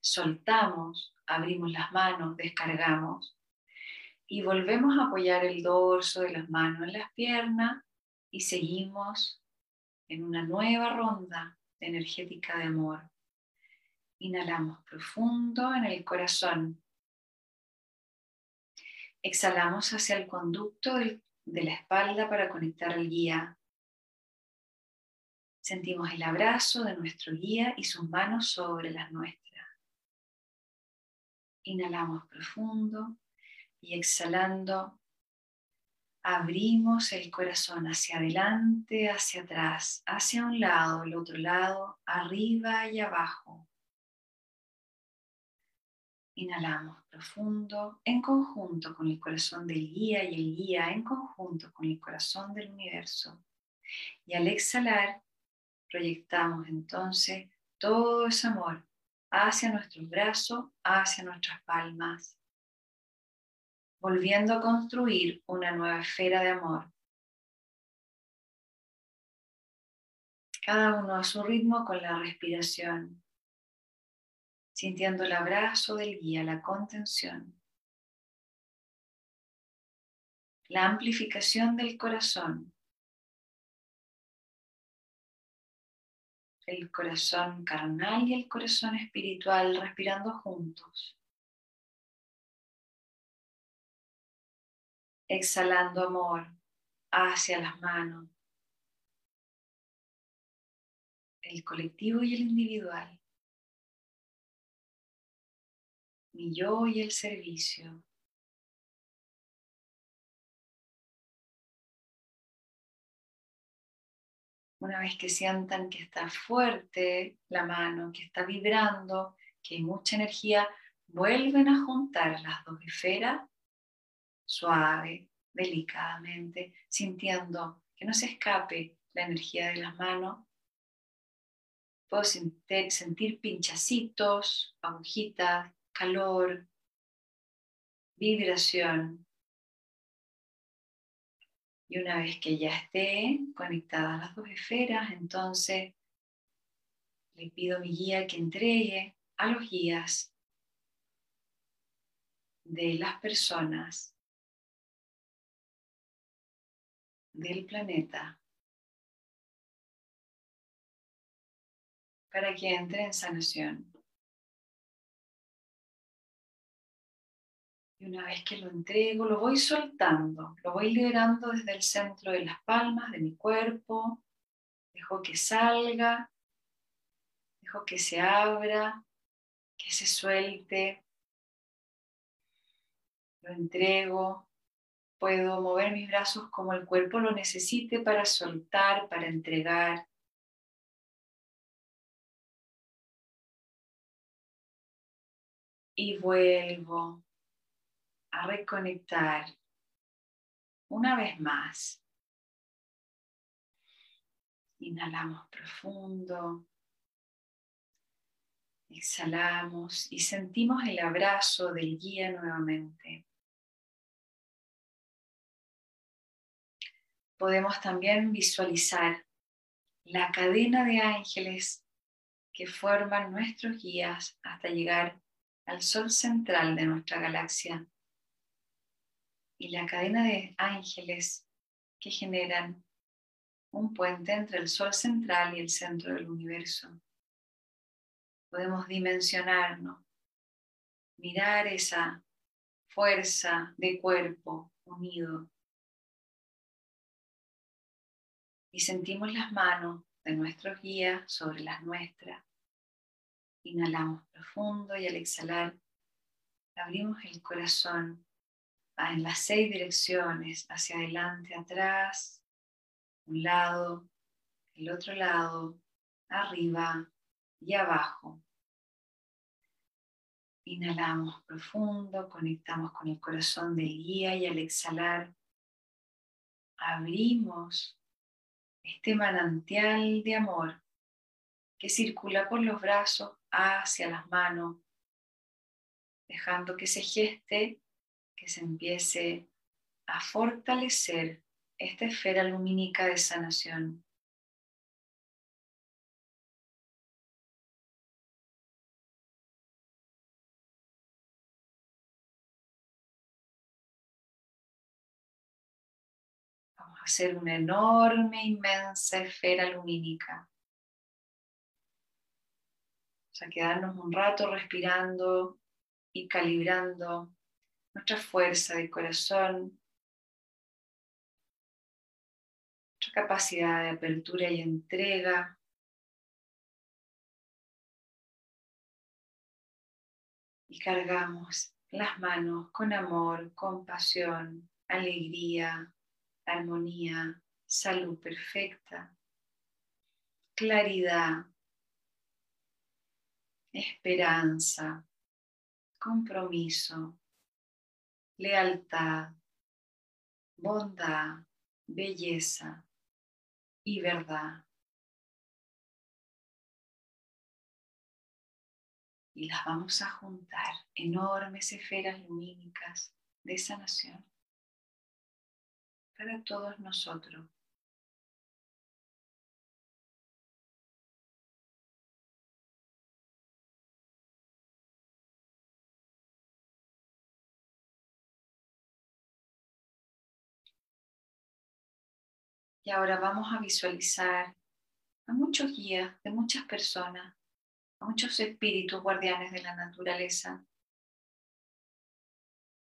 soltamos, abrimos las manos, descargamos y volvemos a apoyar el dorso de las manos en las piernas y seguimos en una nueva ronda energética de amor. Inhalamos profundo en el corazón. Exhalamos hacia el conducto de la espalda para conectar al guía. Sentimos el abrazo de nuestro guía y sus manos sobre las nuestras. Inhalamos profundo y exhalando abrimos el corazón hacia adelante, hacia atrás, hacia un lado, el otro lado, arriba y abajo. Inhalamos profundo en conjunto con el corazón del guía y el guía en conjunto con el corazón del universo. Y al exhalar, proyectamos entonces todo ese amor hacia nuestros brazos, hacia nuestras palmas, volviendo a construir una nueva esfera de amor. Cada uno a su ritmo con la respiración sintiendo el abrazo del guía, la contención, la amplificación del corazón, el corazón carnal y el corazón espiritual respirando juntos. Exhalando amor hacia las manos, el colectivo y el individual. mi yo y el servicio. Una vez que sientan que está fuerte la mano, que está vibrando, que hay mucha energía, vuelven a juntar las dos esferas suave, delicadamente, sintiendo que no se escape la energía de las manos. Puedo sentir, sentir pinchacitos, agujitas, calor, vibración. Y una vez que ya esté conectadas las dos esferas, entonces le pido a mi guía que entregue a los guías de las personas del planeta para que entre en sanación. Y una vez que lo entrego, lo voy soltando, lo voy liberando desde el centro de las palmas de mi cuerpo. Dejo que salga, dejo que se abra, que se suelte. Lo entrego. Puedo mover mis brazos como el cuerpo lo necesite para soltar, para entregar. Y vuelvo a reconectar una vez más. Inhalamos profundo. Exhalamos y sentimos el abrazo del guía nuevamente. Podemos también visualizar la cadena de ángeles que forman nuestros guías hasta llegar al sol central de nuestra galaxia y la cadena de ángeles que generan un puente entre el sol central y el centro del universo. Podemos dimensionarnos, mirar esa fuerza de cuerpo unido. Y sentimos las manos de nuestros guías sobre las nuestras. Inhalamos profundo y al exhalar abrimos el corazón en las seis direcciones, hacia adelante, atrás, un lado, el otro lado, arriba y abajo. Inhalamos profundo, conectamos con el corazón del guía y al exhalar abrimos este manantial de amor que circula por los brazos hacia las manos, dejando que se geste, que se empiece a fortalecer esta esfera lumínica de sanación. Vamos a hacer una enorme, inmensa esfera lumínica. Vamos a quedarnos un rato respirando y calibrando nuestra fuerza de corazón, nuestra capacidad de apertura y entrega. Y cargamos las manos con amor, compasión, alegría, armonía, salud perfecta, claridad, esperanza, compromiso, lealtad, bondad, belleza y verdad. Y las vamos a juntar, enormes esferas lumínicas de sanación para todos nosotros. Y ahora vamos a visualizar a muchos guías de muchas personas, a muchos espíritus guardianes de la naturaleza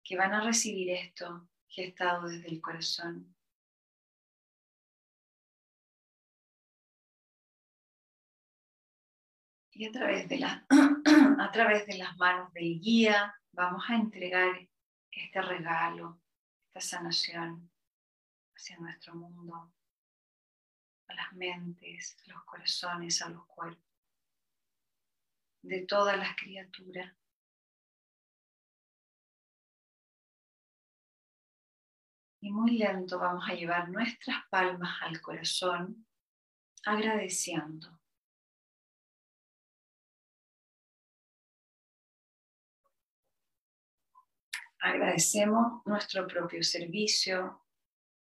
que van a recibir esto gestado desde el corazón. Y a través, de [clears throat] a través de las manos del guía vamos a entregar este regalo, esta sanación hacia nuestro mundo a las mentes, a los corazones, a los cuerpos, de todas las criaturas. Y muy lento vamos a llevar nuestras palmas al corazón, agradeciendo. Agradecemos nuestro propio servicio,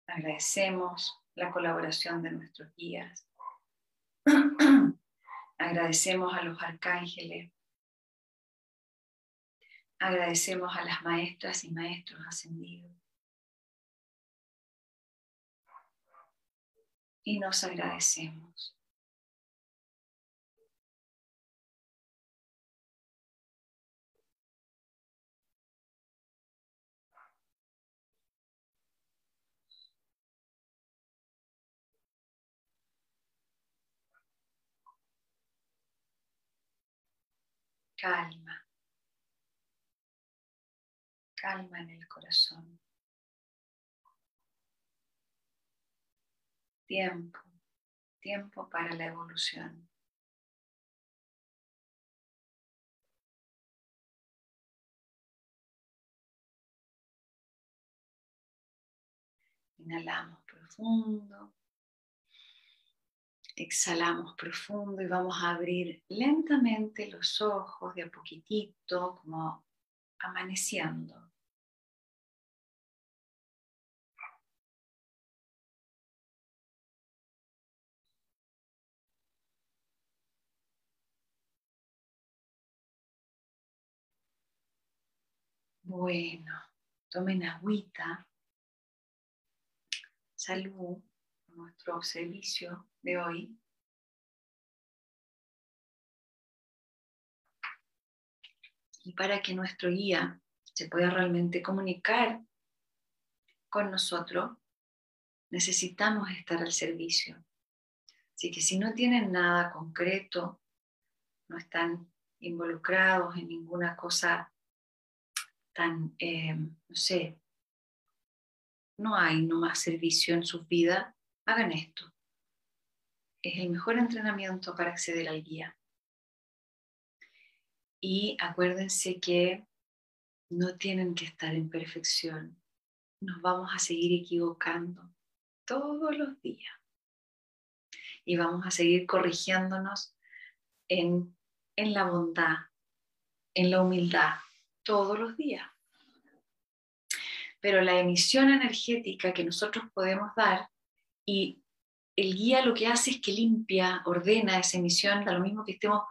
agradecemos la colaboración de nuestros guías. [clears throat] Agradecemos a los arcángeles. Agradecemos a las maestras y maestros ascendidos. Y nos agradecemos. Calma, calma en el corazón. Tiempo, tiempo para la evolución. Inhalamos profundo. Exhalamos profundo y vamos a abrir lentamente los ojos de a poquitito, como amaneciendo. Bueno, tomen agüita. Salud. Nuestro servicio de hoy. Y para que nuestro guía se pueda realmente comunicar con nosotros, necesitamos estar al servicio. Así que si no tienen nada concreto, no están involucrados en ninguna cosa tan, eh, no sé, no hay no más servicio en su vida, hagan esto. Es el mejor entrenamiento para acceder al guía. Y acuérdense que no tienen que estar en perfección. Nos vamos a seguir equivocando todos los días. Y vamos a seguir corrigiéndonos en, en la bondad, en la humildad, todos los días. Pero la emisión energética que nosotros podemos dar y el guía lo que hace es que limpia, ordena esa emisión, da lo mismo que estemos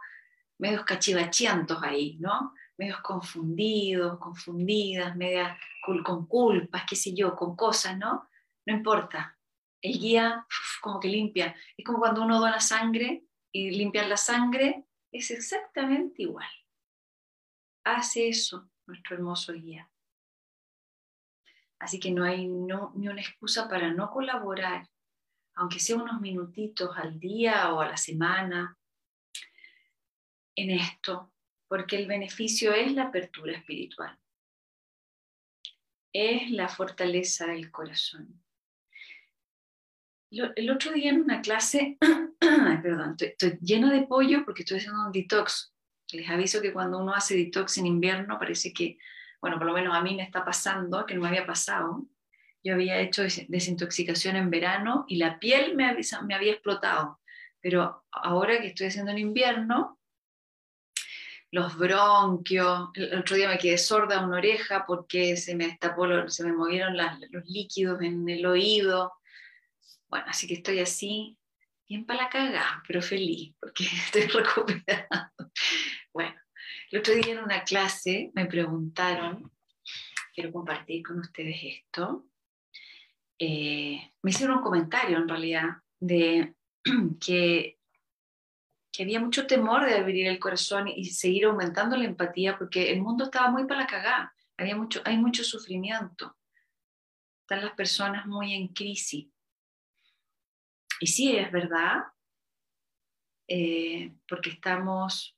medios cachivachiantos ahí, ¿no? Medios confundidos, confundidas, medias con culpas, qué sé yo, con cosas, ¿no? No importa. El guía como que limpia. Es como cuando uno dona sangre y limpiar la sangre es exactamente igual. Hace eso nuestro hermoso guía. Así que no hay ni una excusa para no colaborar, aunque sea unos minutitos al día o a la semana, en esto, porque el beneficio es la apertura espiritual, es la fortaleza del corazón. El otro día en una clase, [clears throat] perdón, estoy, llena de pollo porque estoy haciendo un detox. Les aviso que cuando uno hace detox en invierno parece que, bueno, por lo menos a mí me está pasando, que no me había pasado. Yo había hecho desintoxicación en verano y la piel me, había explotado. Pero ahora que estoy haciendo en invierno, los bronquios. El otro día me quedé sorda una oreja porque se me destapó, se me movieron los líquidos en el oído. Bueno, así que estoy así, bien para la cagada, pero feliz porque [laughs] estoy recuperando. Bueno, el otro día en una clase me preguntaron, quiero compartir con ustedes esto. Eh, me hicieron un comentario en realidad de [clears throat] que que había mucho temor de abrir el corazón y seguir aumentando la empatía porque el mundo estaba muy para la cagada, había mucho, hay mucho sufrimiento, están las personas muy en crisis. Y sí, es verdad, eh, porque estamos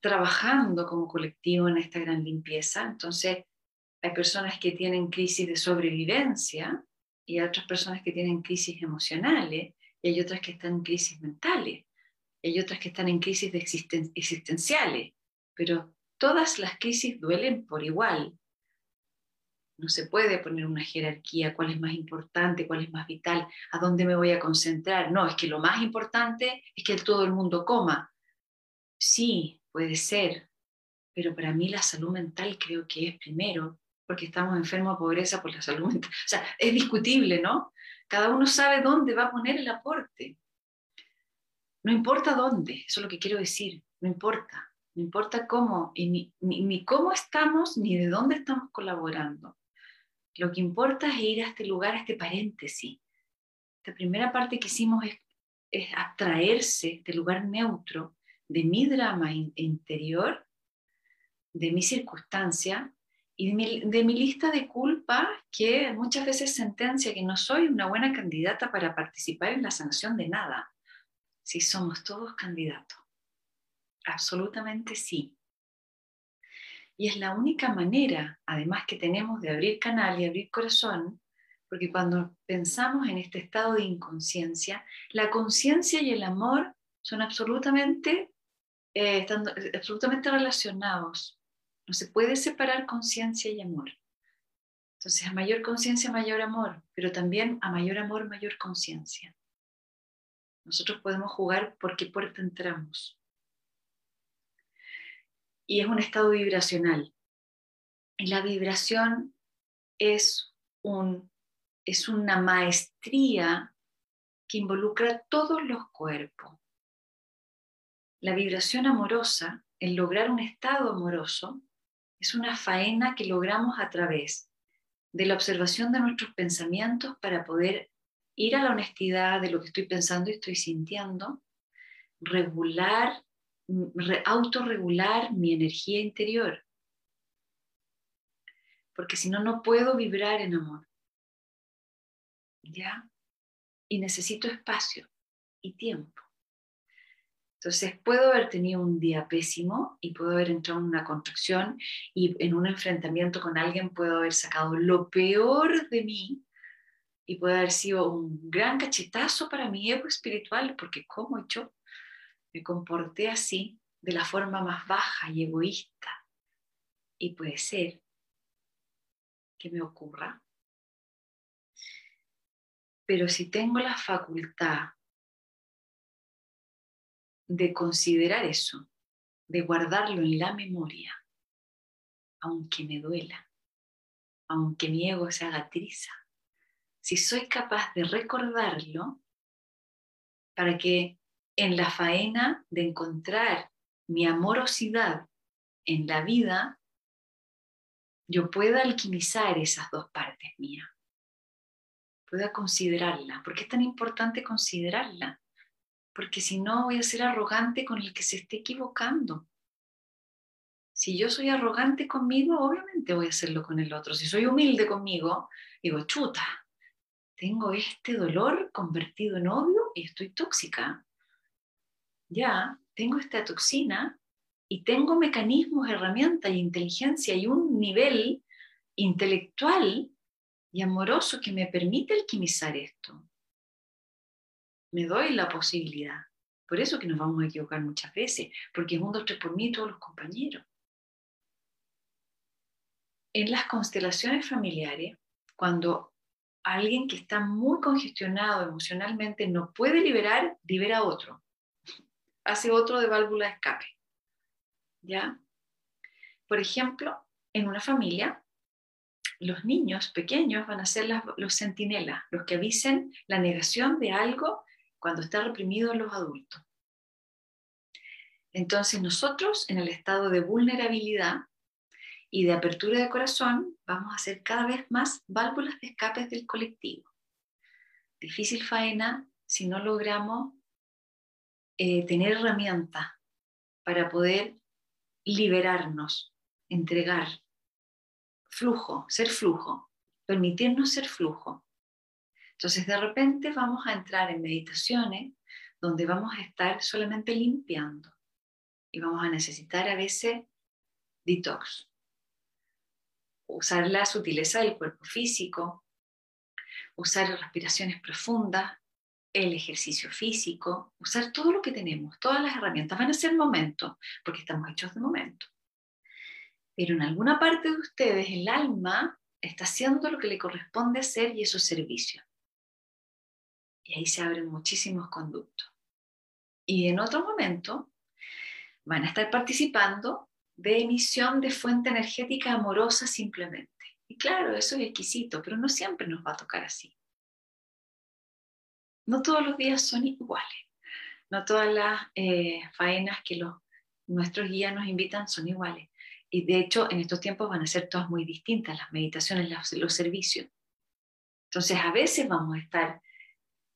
trabajando como colectivo en esta gran limpieza, entonces hay personas que tienen crisis de sobrevivencia y hay otras personas que tienen crisis emocionales y hay otras que están en crisis mentales, y hay otras que están en crisis de existenciales, pero todas las crisis duelen por igual. No se puede poner una jerarquía, cuál es más importante, cuál es más vital, a dónde me voy a concentrar. No, es que lo más importante es que todo el mundo coma. Sí, puede ser, pero para mí la salud mental creo que es primero, porque estamos enfermos de pobreza por la salud mental. [laughs] O sea, es discutible, ¿no? Cada uno sabe dónde va a poner el aporte. No importa dónde, eso es lo que quiero decir, no importa. No importa cómo, ni, ni, cómo estamos, ni de dónde estamos colaborando. Lo que importa es ir a este lugar, a este paréntesis. La primera parte que hicimos es, es abstraerse de lugar neutro, de mi drama interior, de mi circunstancia, y de mi, lista de culpa que muchas veces sentencia que no soy una buena candidata para participar en la sanción de nada, si somos todos candidatos. Absolutamente sí. Y es la única manera, además que tenemos de abrir canal y abrir corazón, porque cuando pensamos en este estado de inconsciencia, la conciencia y el amor son absolutamente, eh, están absolutamente relacionados. No se puede separar conciencia y amor. Entonces, a mayor conciencia, mayor amor, pero también a mayor amor, mayor conciencia. Nosotros podemos jugar por qué puerta entramos. Y es un estado vibracional. Y la vibración es, un, es una maestría que involucra todos los cuerpos. La vibración amorosa, el lograr un estado amoroso, es una faena que logramos a través de la observación de nuestros pensamientos para poder ir a la honestidad de lo que estoy pensando y estoy sintiendo, regular, autorregular mi energía interior. Porque si no, no puedo vibrar en amor. ¿Ya? Y necesito espacio y tiempo. Entonces, puedo haber tenido un día pésimo y puedo haber entrado en una contracción y en un enfrentamiento con alguien puedo haber sacado lo peor de mí y puede haber sido un gran cachetazo para mi ego espiritual, porque como yo me comporté así de la forma más baja y egoísta. Y puede ser que me ocurra. Pero si tengo la facultad de considerar eso, de guardarlo en la memoria, aunque me duela, aunque mi ego se haga triza. Si soy capaz de recordarlo para que en la faena de encontrar mi amorosidad en la vida, yo pueda alquimizar esas dos partes mías, pueda considerarla. ¿Por qué es tan importante considerarla? Porque si no voy a ser arrogante con el que se esté equivocando. Si yo soy arrogante conmigo, obviamente voy a hacerlo con el otro. Si soy humilde conmigo, digo, chuta, tengo este dolor convertido en odio y estoy tóxica. Ya, tengo esta toxina y tengo mecanismos, herramientas y inteligencia y un nivel intelectual y amoroso que me permite alquimizar esto me doy la posibilidad. Por eso que nos vamos a equivocar muchas veces, porque es un, dos, tres por mí todos los compañeros. En las constelaciones familiares, cuando alguien que está muy congestionado emocionalmente no puede liberar, libera a otro. [laughs] Hace otro de válvula de escape. ¿Ya? Por ejemplo, en una familia, los niños pequeños van a ser los centinelas, los que avisen la negación de algo cuando está reprimido en los adultos. Entonces nosotros en el estado de vulnerabilidad y de apertura de corazón vamos a ser cada vez más válvulas de escape del colectivo. Difícil faena si no logramos eh, tener herramientas para poder liberarnos, entregar, flujo, ser flujo, permitirnos ser flujo. Entonces de repente vamos a entrar en meditaciones donde vamos a estar solamente limpiando y vamos a necesitar a veces detox, usar la sutileza del cuerpo físico, usar respiraciones profundas, el ejercicio físico, usar todo lo que tenemos, todas las herramientas. Van a ser momentos, porque estamos hechos de momentos. Pero en alguna parte de ustedes el alma está haciendo lo que le corresponde hacer y eso es servicio. Y ahí se abren muchísimos conductos. Y en otro momento van a estar participando de emisión de fuente energética amorosa simplemente. Y claro, eso es exquisito, pero no siempre nos va a tocar así. No todos los días son iguales. No todas las eh, faenas que los, nuestros guías nos invitan son iguales. Y de hecho, en estos tiempos van a ser todas muy distintas, las meditaciones, los, los servicios. Entonces, a veces vamos a estar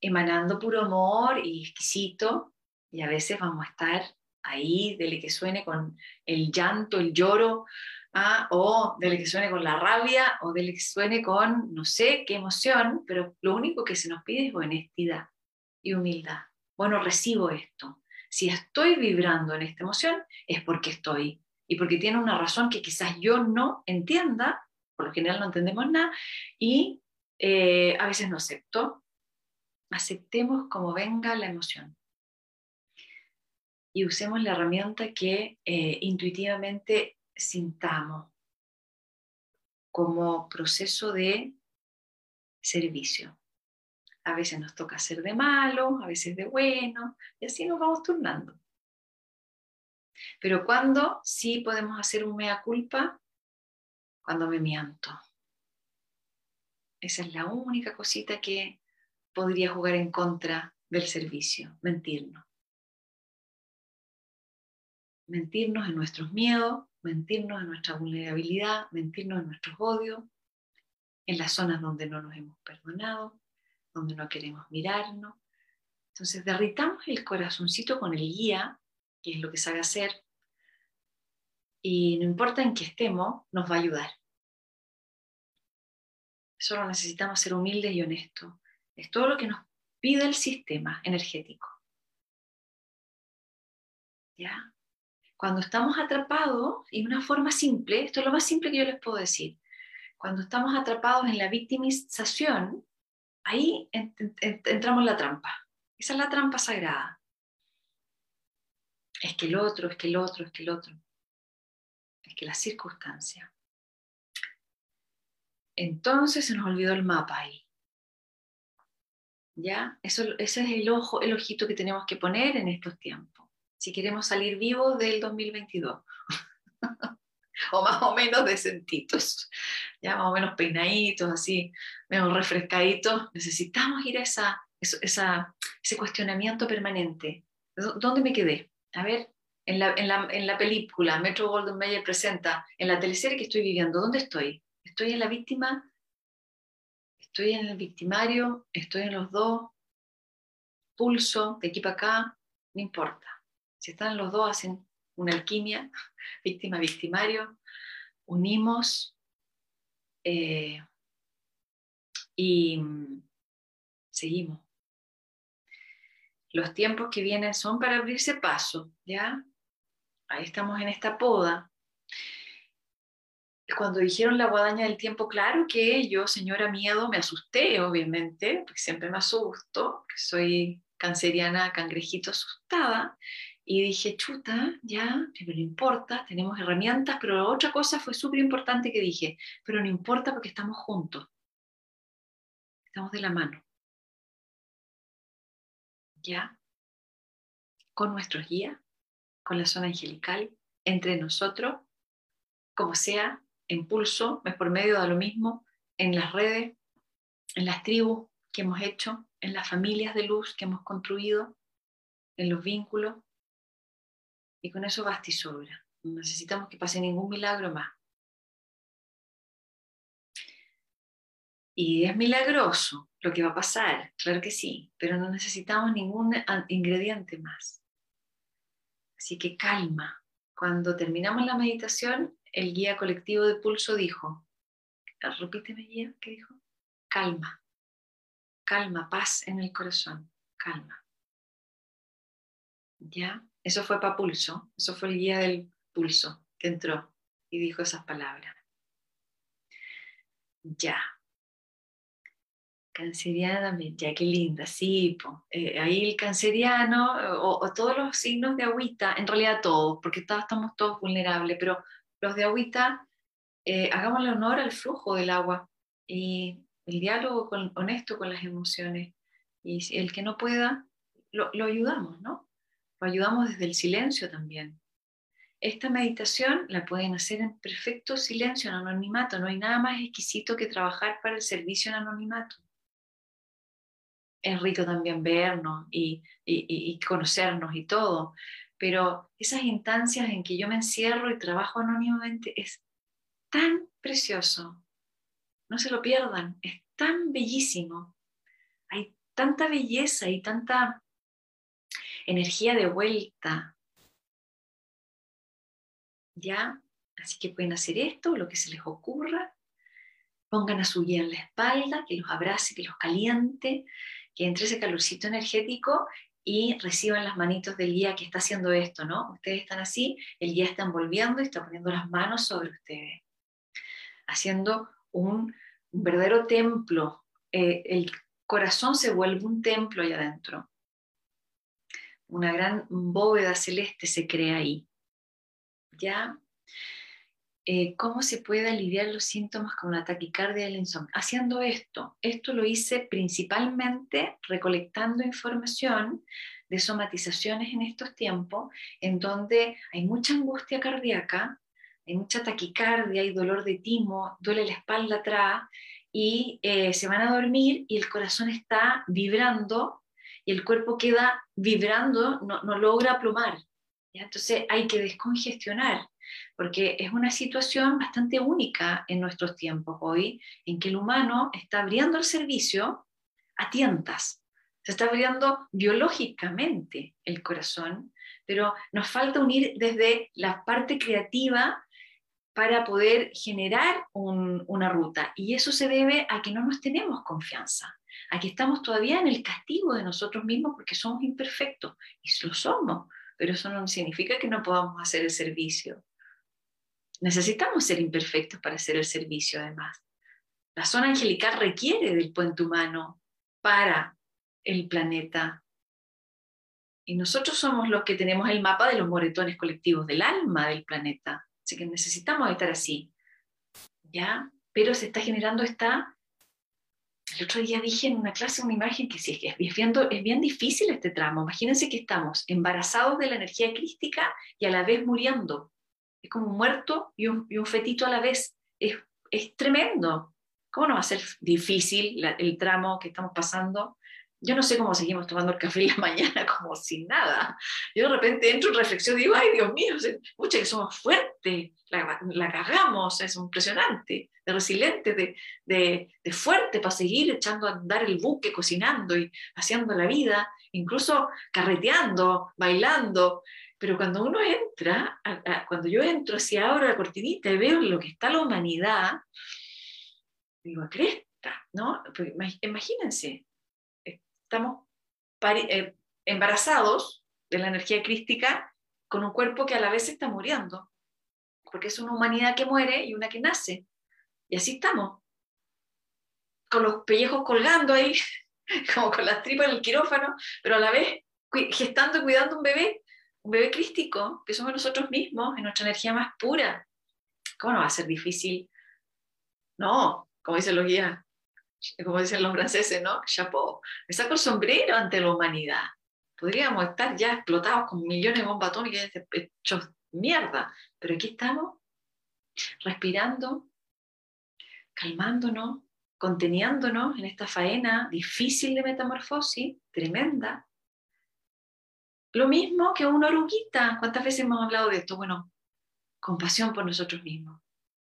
emanando puro amor y exquisito, y a veces vamos a estar ahí, dele que suene con el llanto, el lloro, ¿ah? o dele que suene con la rabia, o dele que suene con no sé qué emoción, pero lo único que se nos pide es honestidad y humildad. Bueno, recibo esto. Si estoy vibrando en esta emoción, es porque estoy, y porque tiene una razón que quizás yo no entienda, por lo general no entendemos nada, y eh, a veces no acepto, aceptemos como venga la emoción y usemos la herramienta que eh, intuitivamente sintamos como proceso de servicio. A veces nos toca ser de malo, a veces de bueno, y así nos vamos turnando. Pero cuando sí podemos hacer un mea culpa, cuando me miento. Esa es la única cosita que podría jugar en contra del servicio, mentirnos. Mentirnos en nuestros miedos, mentirnos en nuestra vulnerabilidad, mentirnos en nuestros odios, en las zonas donde no nos hemos perdonado, donde no queremos mirarnos. Entonces derritamos el corazoncito con el guía, que es lo que sabe hacer, y no importa en qué estemos, nos va a ayudar. Solo necesitamos ser humildes y honestos. Es todo lo que nos pide el sistema energético. ¿Ya? Cuando estamos atrapados, y una forma simple, esto es lo más simple que yo les puedo decir, cuando estamos atrapados en la victimización, ahí entramos en la trampa. Esa es la trampa sagrada. Es que el otro, es que el otro, es que el otro. Es que la circunstancia. Entonces se nos olvidó el mapa ahí. ¿Ya? Eso, ese es el ojo, el ojito que tenemos que poner en estos tiempos. Si queremos salir vivos del 2022. [laughs] o más o menos decentitos, ya más o menos peinaditos, así, menos refrescaditos, necesitamos ir a esa, esa, ese cuestionamiento permanente. ¿Dónde me quedé? A ver, en la, en la, en la película Metro Golden Mayer presenta, en la teleserie que estoy viviendo, ¿dónde estoy? ¿Estoy en la víctima? ¿Estoy en el victimario? ¿Estoy en los dos? ¿Pulso de aquí para acá? No importa. Si están los dos, hacen una alquimia, [laughs] víctima-victimario, unimos eh, y seguimos. Los tiempos que vienen son para abrirse paso, ¿ya? Ahí estamos en esta poda. Cuando dijeron la guadaña del tiempo, claro que yo, señora miedo, me asusté, obviamente, porque siempre me asusto, soy canceriana, cangrejito asustada, y dije, chuta, ya, pero no importa, tenemos herramientas, pero otra cosa fue súper importante que dije, pero no importa porque estamos juntos, estamos de la mano. ¿Ya? Con nuestros guías, con la zona angelical, entre nosotros, como sea, en pulso, es por medio de lo mismo, en las redes, en las tribus que hemos hecho, en las familias de luz que hemos construido, en los vínculos, y con eso basta y sobra. No necesitamos que pase ningún milagro más. Y es milagroso lo que va a pasar, claro que sí, pero no necesitamos ningún ingrediente más. Así que calma. Cuando terminamos la meditación, el guía colectivo de pulso dijo, repíteme guía, ¿qué dijo? Calma, calma, paz en el corazón, calma. ¿Ya? Eso fue para pulso, eso fue el guía del pulso que entró y dijo esas palabras. Ya. Canceriana ya qué linda, sí, eh, ahí el canceriano o, todos los signos de agüita, en realidad todos, porque estamos todos vulnerables, pero los de agüita, eh, hagámosle honor al flujo del agua y el diálogo honesto con las emociones. Y el que no pueda, lo, lo ayudamos, ¿no? Lo ayudamos desde el silencio también. Esta meditación la pueden hacer en perfecto silencio, en anonimato. No hay nada más exquisito que trabajar para el servicio en anonimato. Es rico también vernos y, y conocernos y todo, pero esas instancias en que yo me encierro y trabajo anónimamente es tan precioso. No se lo pierdan, es tan bellísimo. Hay tanta belleza y tanta energía de vuelta. ¿Ya? Así que pueden hacer esto, lo que se les ocurra. Pongan a su guía en la espalda, que los abrace, que los caliente, que entre ese calorcito energético y reciban las manitos del guía que está haciendo esto, ¿no? Ustedes están así, el guía está envolviendo y está poniendo las manos sobre ustedes, haciendo un, verdadero templo. Eh, el corazón se vuelve un templo allá adentro una gran bóveda celeste se crea ahí. ¿Ya? Eh, ¿Cómo se puede aliviar los síntomas con una taquicardia del insomnio? Haciendo esto. Esto lo hice principalmente recolectando información de somatizaciones en estos tiempos, en donde hay mucha angustia cardíaca, hay mucha taquicardia, hay dolor de timo, duele la espalda atrás, y eh, se van a dormir y el corazón está vibrando y el cuerpo queda vibrando, no, logra plumar. Entonces hay que descongestionar, porque es una situación bastante única en nuestros tiempos hoy, en que el humano está abriendo el servicio a tientas. Se está abriendo biológicamente el corazón, pero nos falta unir desde la parte creativa para poder generar una ruta. Y eso se debe a que no nos tenemos confianza, a que estamos todavía en el castigo de nosotros mismos porque somos imperfectos. Y lo somos, pero eso no significa que no podamos hacer el servicio. Necesitamos ser imperfectos para hacer el servicio, además. La zona angelical requiere del puente humano para el planeta. Y nosotros somos los que tenemos el mapa de los moretones colectivos del alma del planeta. Así que necesitamos estar así. ¿Ya? Pero se está generando esta... El otro día dije en una clase una imagen que sí, es, viendo, es bien difícil este tramo. Imagínense que estamos embarazados de la energía crística y a la vez muriendo. Es como un muerto y un, y un fetito a la vez. Es, es tremendo. ¿Cómo no va a ser difícil el tramo que estamos pasando? Yo no sé cómo seguimos tomando el café en la [laughs] mañana como sin nada. Yo de repente entro en reflexión y digo, ay Dios mío, mucha que somos fuertes, la, la cagamos, es impresionante, de resiliente, de, de, de, fuerte para seguir echando a andar el buque, cocinando y haciendo la vida, incluso carreteando, bailando. Pero cuando uno entra, cuando yo entro hacia ahora la cortinita y veo lo que está la humanidad, digo, cresta, ¿no? imagínense, estamos eh, embarazados de la energía crística con un cuerpo que a la vez está muriendo, porque es una humanidad que muere y una que nace. Y así estamos, con los pellejos colgando ahí, [laughs] como con las tripas en el quirófano, pero a la vez gestando y cuidando un bebé, un bebé crístico, que somos nosotros mismos, en nuestra energía más pura. ¿Cómo no va a ser difícil? No, como dicen los guías, como dicen los franceses, ¿no? Chapeau. Me saco el sombrero ante la humanidad. Podríamos estar ya explotados con millones de bombas atómicas hechos mierda, pero aquí estamos respirando, calmándonos, conteniéndonos en esta faena difícil de metamorfosis, tremenda. Lo mismo que una oruguita. ¿Cuántas veces hemos hablado de esto? Bueno, compasión por nosotros mismos.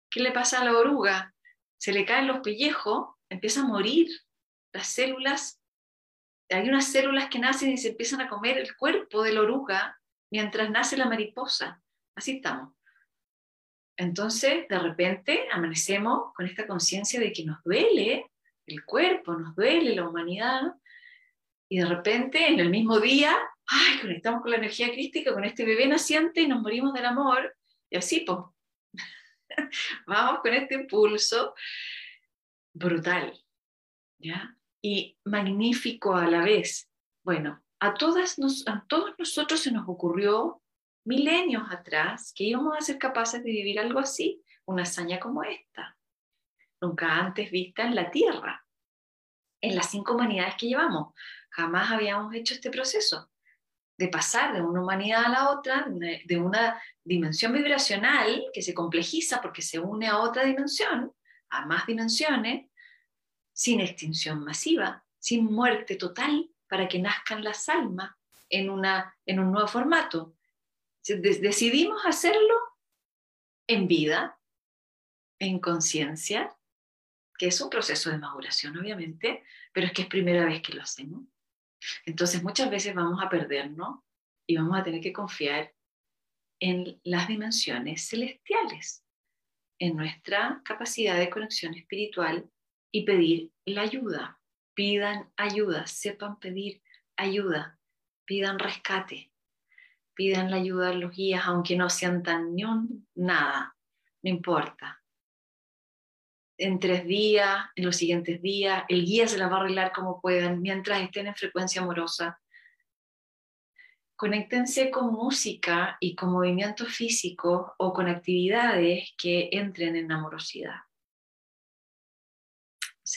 ¿Qué le pasa a la oruga? se le caen los pellejos, empieza a morir las células. Hay unas células que nacen y se empiezan a comer el cuerpo de la oruga mientras nace la mariposa. Así estamos. Entonces, de repente, amanecemos con esta conciencia de que nos duele el cuerpo, nos duele la humanidad, y de repente, en el mismo día, ay, conectamos con la energía crística, con este bebé naciente y nos morimos del amor, y así, pues, [laughs] Vamos con este impulso brutal, ¿ya? Y magnífico a la vez. Bueno, a, todas a todos nosotros se nos ocurrió milenios atrás que íbamos a ser capaces de vivir algo así, una hazaña como esta, nunca antes vista en la Tierra, en las cinco humanidades que llevamos. Jamás habíamos hecho este proceso de pasar de una humanidad a la otra, de una dimensión vibracional que se complejiza porque se une a otra dimensión, a más dimensiones, sin extinción masiva, sin muerte total, para que nazcan las almas en, una, en un nuevo formato. Decidimos hacerlo en vida, en conciencia, que es un proceso de maduración, obviamente, pero es que es primera vez que lo hacemos. Entonces muchas veces vamos a perdernos y vamos a tener que confiar en las dimensiones celestiales, en nuestra capacidad de conexión espiritual y pedir la ayuda. Pidan ayuda, sepan pedir ayuda, pidan rescate, pidan la ayuda a los guías, aunque no sean tan ni un nada, no importa en tres días, en los siguientes días, el guía se la va a arreglar como puedan, mientras estén en frecuencia amorosa. Conéctense con música y con movimiento físico o con actividades que entren en amorosidad.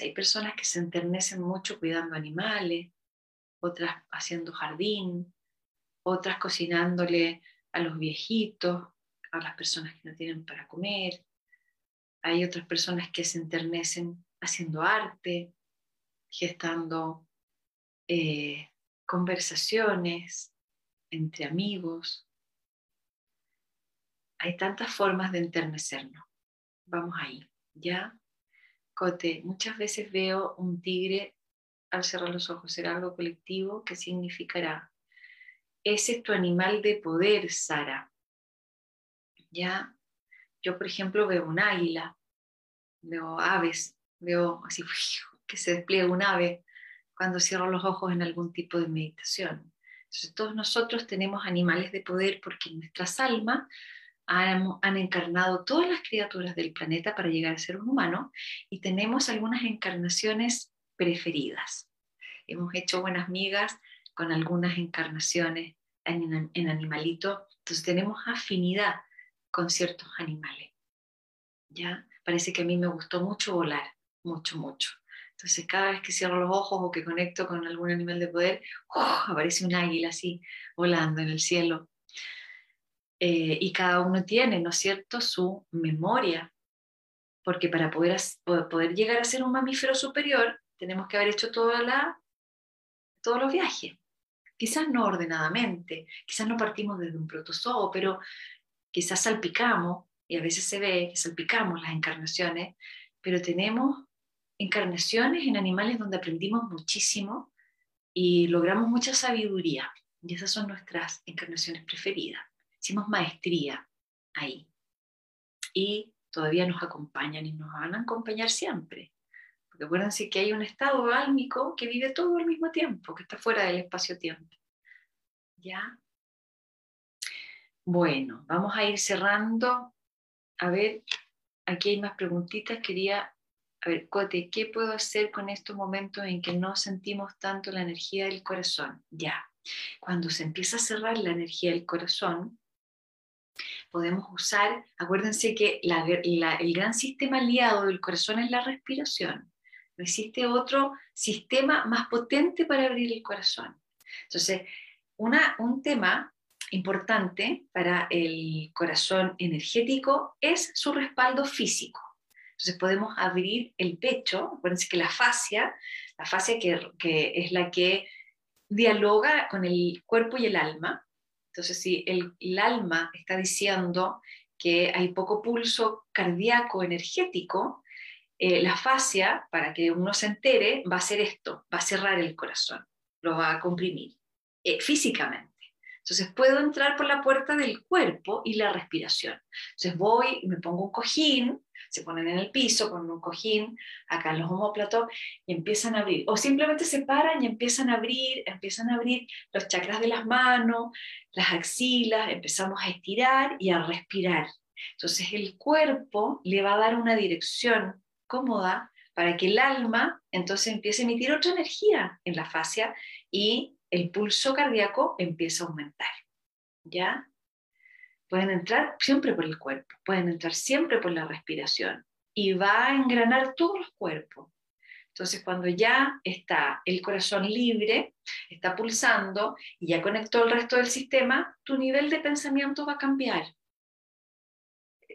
hay personas que se enternecen mucho cuidando animales, otras haciendo jardín, otras cocinándole a los viejitos, a las personas que no tienen para comer, hay otras personas que se enternecen haciendo arte, gestando eh, conversaciones entre amigos. Hay tantas formas de enternecernos. Vamos ahí, ¿ya? Cote, muchas veces veo un tigre al cerrar los ojos, será algo colectivo que significará, ese es tu animal de poder, Sara. ¿Ya? Yo, por ejemplo, veo un águila, veo aves, veo así [laughs] que se despliega un ave cuando cierro los ojos en algún tipo de meditación. Entonces, todos nosotros tenemos animales de poder porque nuestras almas han, encarnado todas las criaturas del planeta para llegar a ser un humano y tenemos algunas encarnaciones preferidas. Hemos hecho buenas migas con algunas encarnaciones en, en animalito, entonces tenemos afinidad con ciertos animales. ¿Ya? Parece que a mí me gustó mucho volar, mucho, mucho. Entonces cada vez que cierro los ojos o que conecto con algún animal de poder, ¡oh! aparece un águila así volando en el cielo. Eh, y cada uno tiene, ¿no es cierto?, su memoria, porque para poder, poder llegar a ser un mamífero superior tenemos que haber hecho toda la, todos los viajes. Quizás no ordenadamente, quizás no partimos desde un protozoo, pero quizás salpicamos, y a veces se ve que salpicamos las encarnaciones, pero tenemos encarnaciones en animales donde aprendimos muchísimo y logramos mucha sabiduría. Y esas son nuestras encarnaciones preferidas. Hicimos maestría ahí. Y todavía nos acompañan y nos van a acompañar siempre. Porque acuérdense que hay un estado álmico que vive todo al mismo tiempo, que está fuera del espacio-tiempo. ¿Ya? Bueno, vamos a ir cerrando. A ver, aquí hay más preguntitas. Quería, a ver, Cote, ¿qué puedo hacer con estos momentos en que no sentimos tanto la energía del corazón? Ya, cuando se empieza a cerrar la energía del corazón, podemos usar, acuérdense que el gran sistema aliado del corazón es la respiración. No existe otro sistema más potente para abrir el corazón. Entonces, una, un tema importante para el corazón energético es su respaldo físico. Entonces podemos abrir el pecho, acuérdense que la fascia, la fascia que, que es la que dialoga con el cuerpo y el alma. Entonces si el, el alma está diciendo que hay poco pulso cardíaco energético, eh, la fascia, para que uno se entere, va a hacer esto, va a cerrar el corazón, lo va a comprimir eh, físicamente. Entonces puedo entrar por la puerta del cuerpo y la respiración. Entonces voy me pongo un cojín, se ponen en el piso con un cojín, acá en los homóplatos, y empiezan a abrir. O simplemente se paran y empiezan a abrir, empiezan a abrir los chakras de las manos, las axilas, empezamos a estirar y a respirar. Entonces el cuerpo le va a dar una dirección cómoda para que el alma entonces empiece a emitir otra energía en la fascia y el pulso cardíaco empieza a aumentar. ¿Ya? Pueden entrar siempre por el cuerpo, pueden entrar siempre por la respiración y va a engranar todos los cuerpos. Entonces, cuando ya está el corazón libre, está pulsando y ya conectó el resto del sistema, tu nivel de pensamiento va a cambiar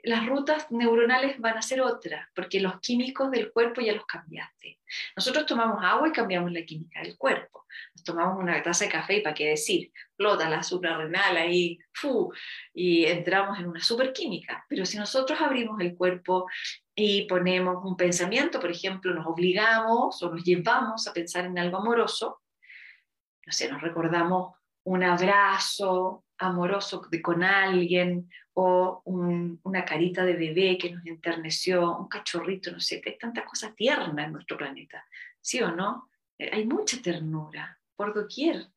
las rutas neuronales van a ser otras, porque los químicos del cuerpo ya los cambiaste. Nosotros tomamos agua y cambiamos la química del cuerpo. Nos tomamos una taza de café y para qué decir, flota la suprarrenal ahí, fu, y entramos en una superquímica. Pero si nosotros abrimos el cuerpo y ponemos un pensamiento, por ejemplo, nos obligamos o nos llevamos a pensar en algo amoroso, no sé, nos recordamos un abrazo amoroso con alguien o una carita de bebé que nos enterneció, un cachorrito, no sé, hay tantas cosas tiernas en nuestro planeta, ¿sí o no? Eh, hay mucha ternura por doquier.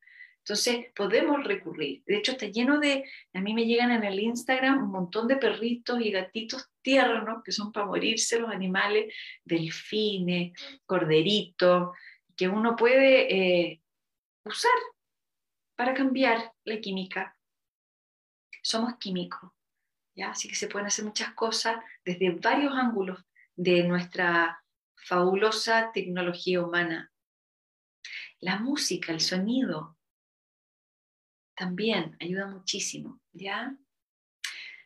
Entonces podemos recurrir. De hecho, está lleno de, a mí me llegan en el Instagram un montón de perritos y gatitos tiernos que son para morirse los animales, delfines, corderitos, que uno puede eh, usar para cambiar la química. Somos químicos, ¿ya? así que se pueden hacer muchas cosas desde varios ángulos de nuestra fabulosa tecnología humana. La música, el sonido, también ayuda muchísimo, ¿ya?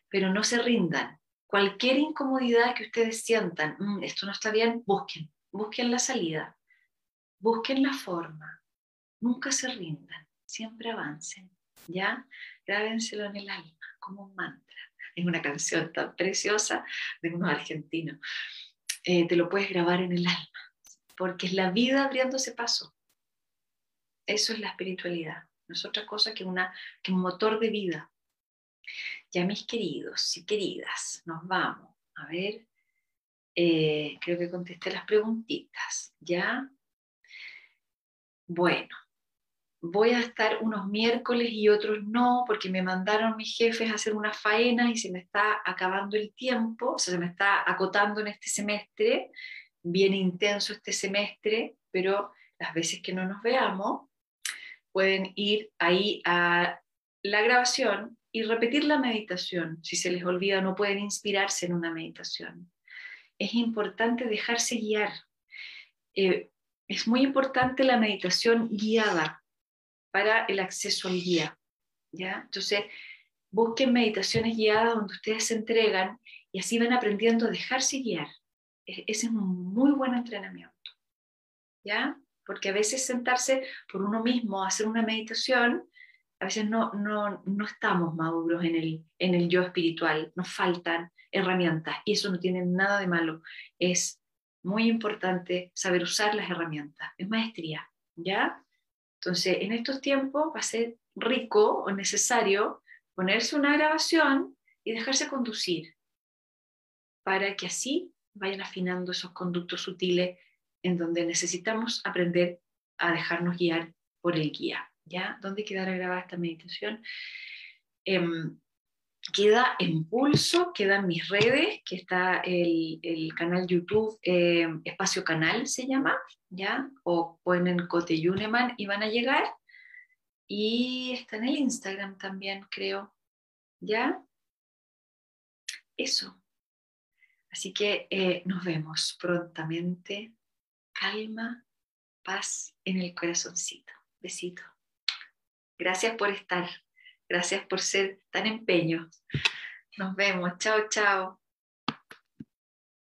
Pero no se rindan. Cualquier incomodidad que ustedes sientan, mm, esto no está bien, busquen, busquen la salida, busquen la forma, nunca se rindan siempre avancen, ¿ya? Grábenselo en el alma como un mantra. Es una canción tan preciosa de unos argentinos. Eh, te lo puedes grabar en el alma, porque es la vida abriéndose paso. Eso es la espiritualidad. No es otra cosa que, un motor de vida. Ya mis queridos y queridas, nos vamos. A ver, eh, creo que contesté las preguntitas. ¿Ya? Bueno, voy a estar unos miércoles y otros no, porque me mandaron mis jefes a hacer una faena y se me está acabando el tiempo, se me está acotando en este semestre, bien intenso este semestre, pero las veces que no nos veamos, pueden ir ahí a la grabación y repetir la meditación. Si se les olvida, no pueden inspirarse en una meditación. Es importante dejarse guiar. Eh, es muy importante la meditación guiada para el acceso al guía. ¿ya? Entonces, busquen meditaciones guiadas donde ustedes se entregan y así van aprendiendo a dejarse guiar. E-, ese es un muy buen entrenamiento. ¿ya? Porque a veces sentarse por uno mismo a hacer una meditación, a veces no, no, no estamos maduros en el, en el yo espiritual, nos faltan herramientas y eso no tiene nada de malo. Es muy importante saber usar las herramientas, es maestría, ¿ya? Entonces, en estos tiempos va a ser rico o necesario ponerse una grabación y dejarse conducir para que así vayan afinando esos conductos sutiles en donde necesitamos aprender a dejarnos guiar por el guía. ¿Ya? ¿Dónde quedará grabada esta meditación? Em, queda en pulso, quedan mis redes, que está el, canal YouTube, em, Espacio Canal se llama, ¿ya? O ponen Cote Yuneman y van a llegar. Y está en el Instagram también, creo. ¿Ya? Eso. Así que eh, nos vemos prontamente. Calma, paz en el corazoncito. Besito. Gracias por estar. Gracias por ser tan empeño. Nos vemos. Chao, chao.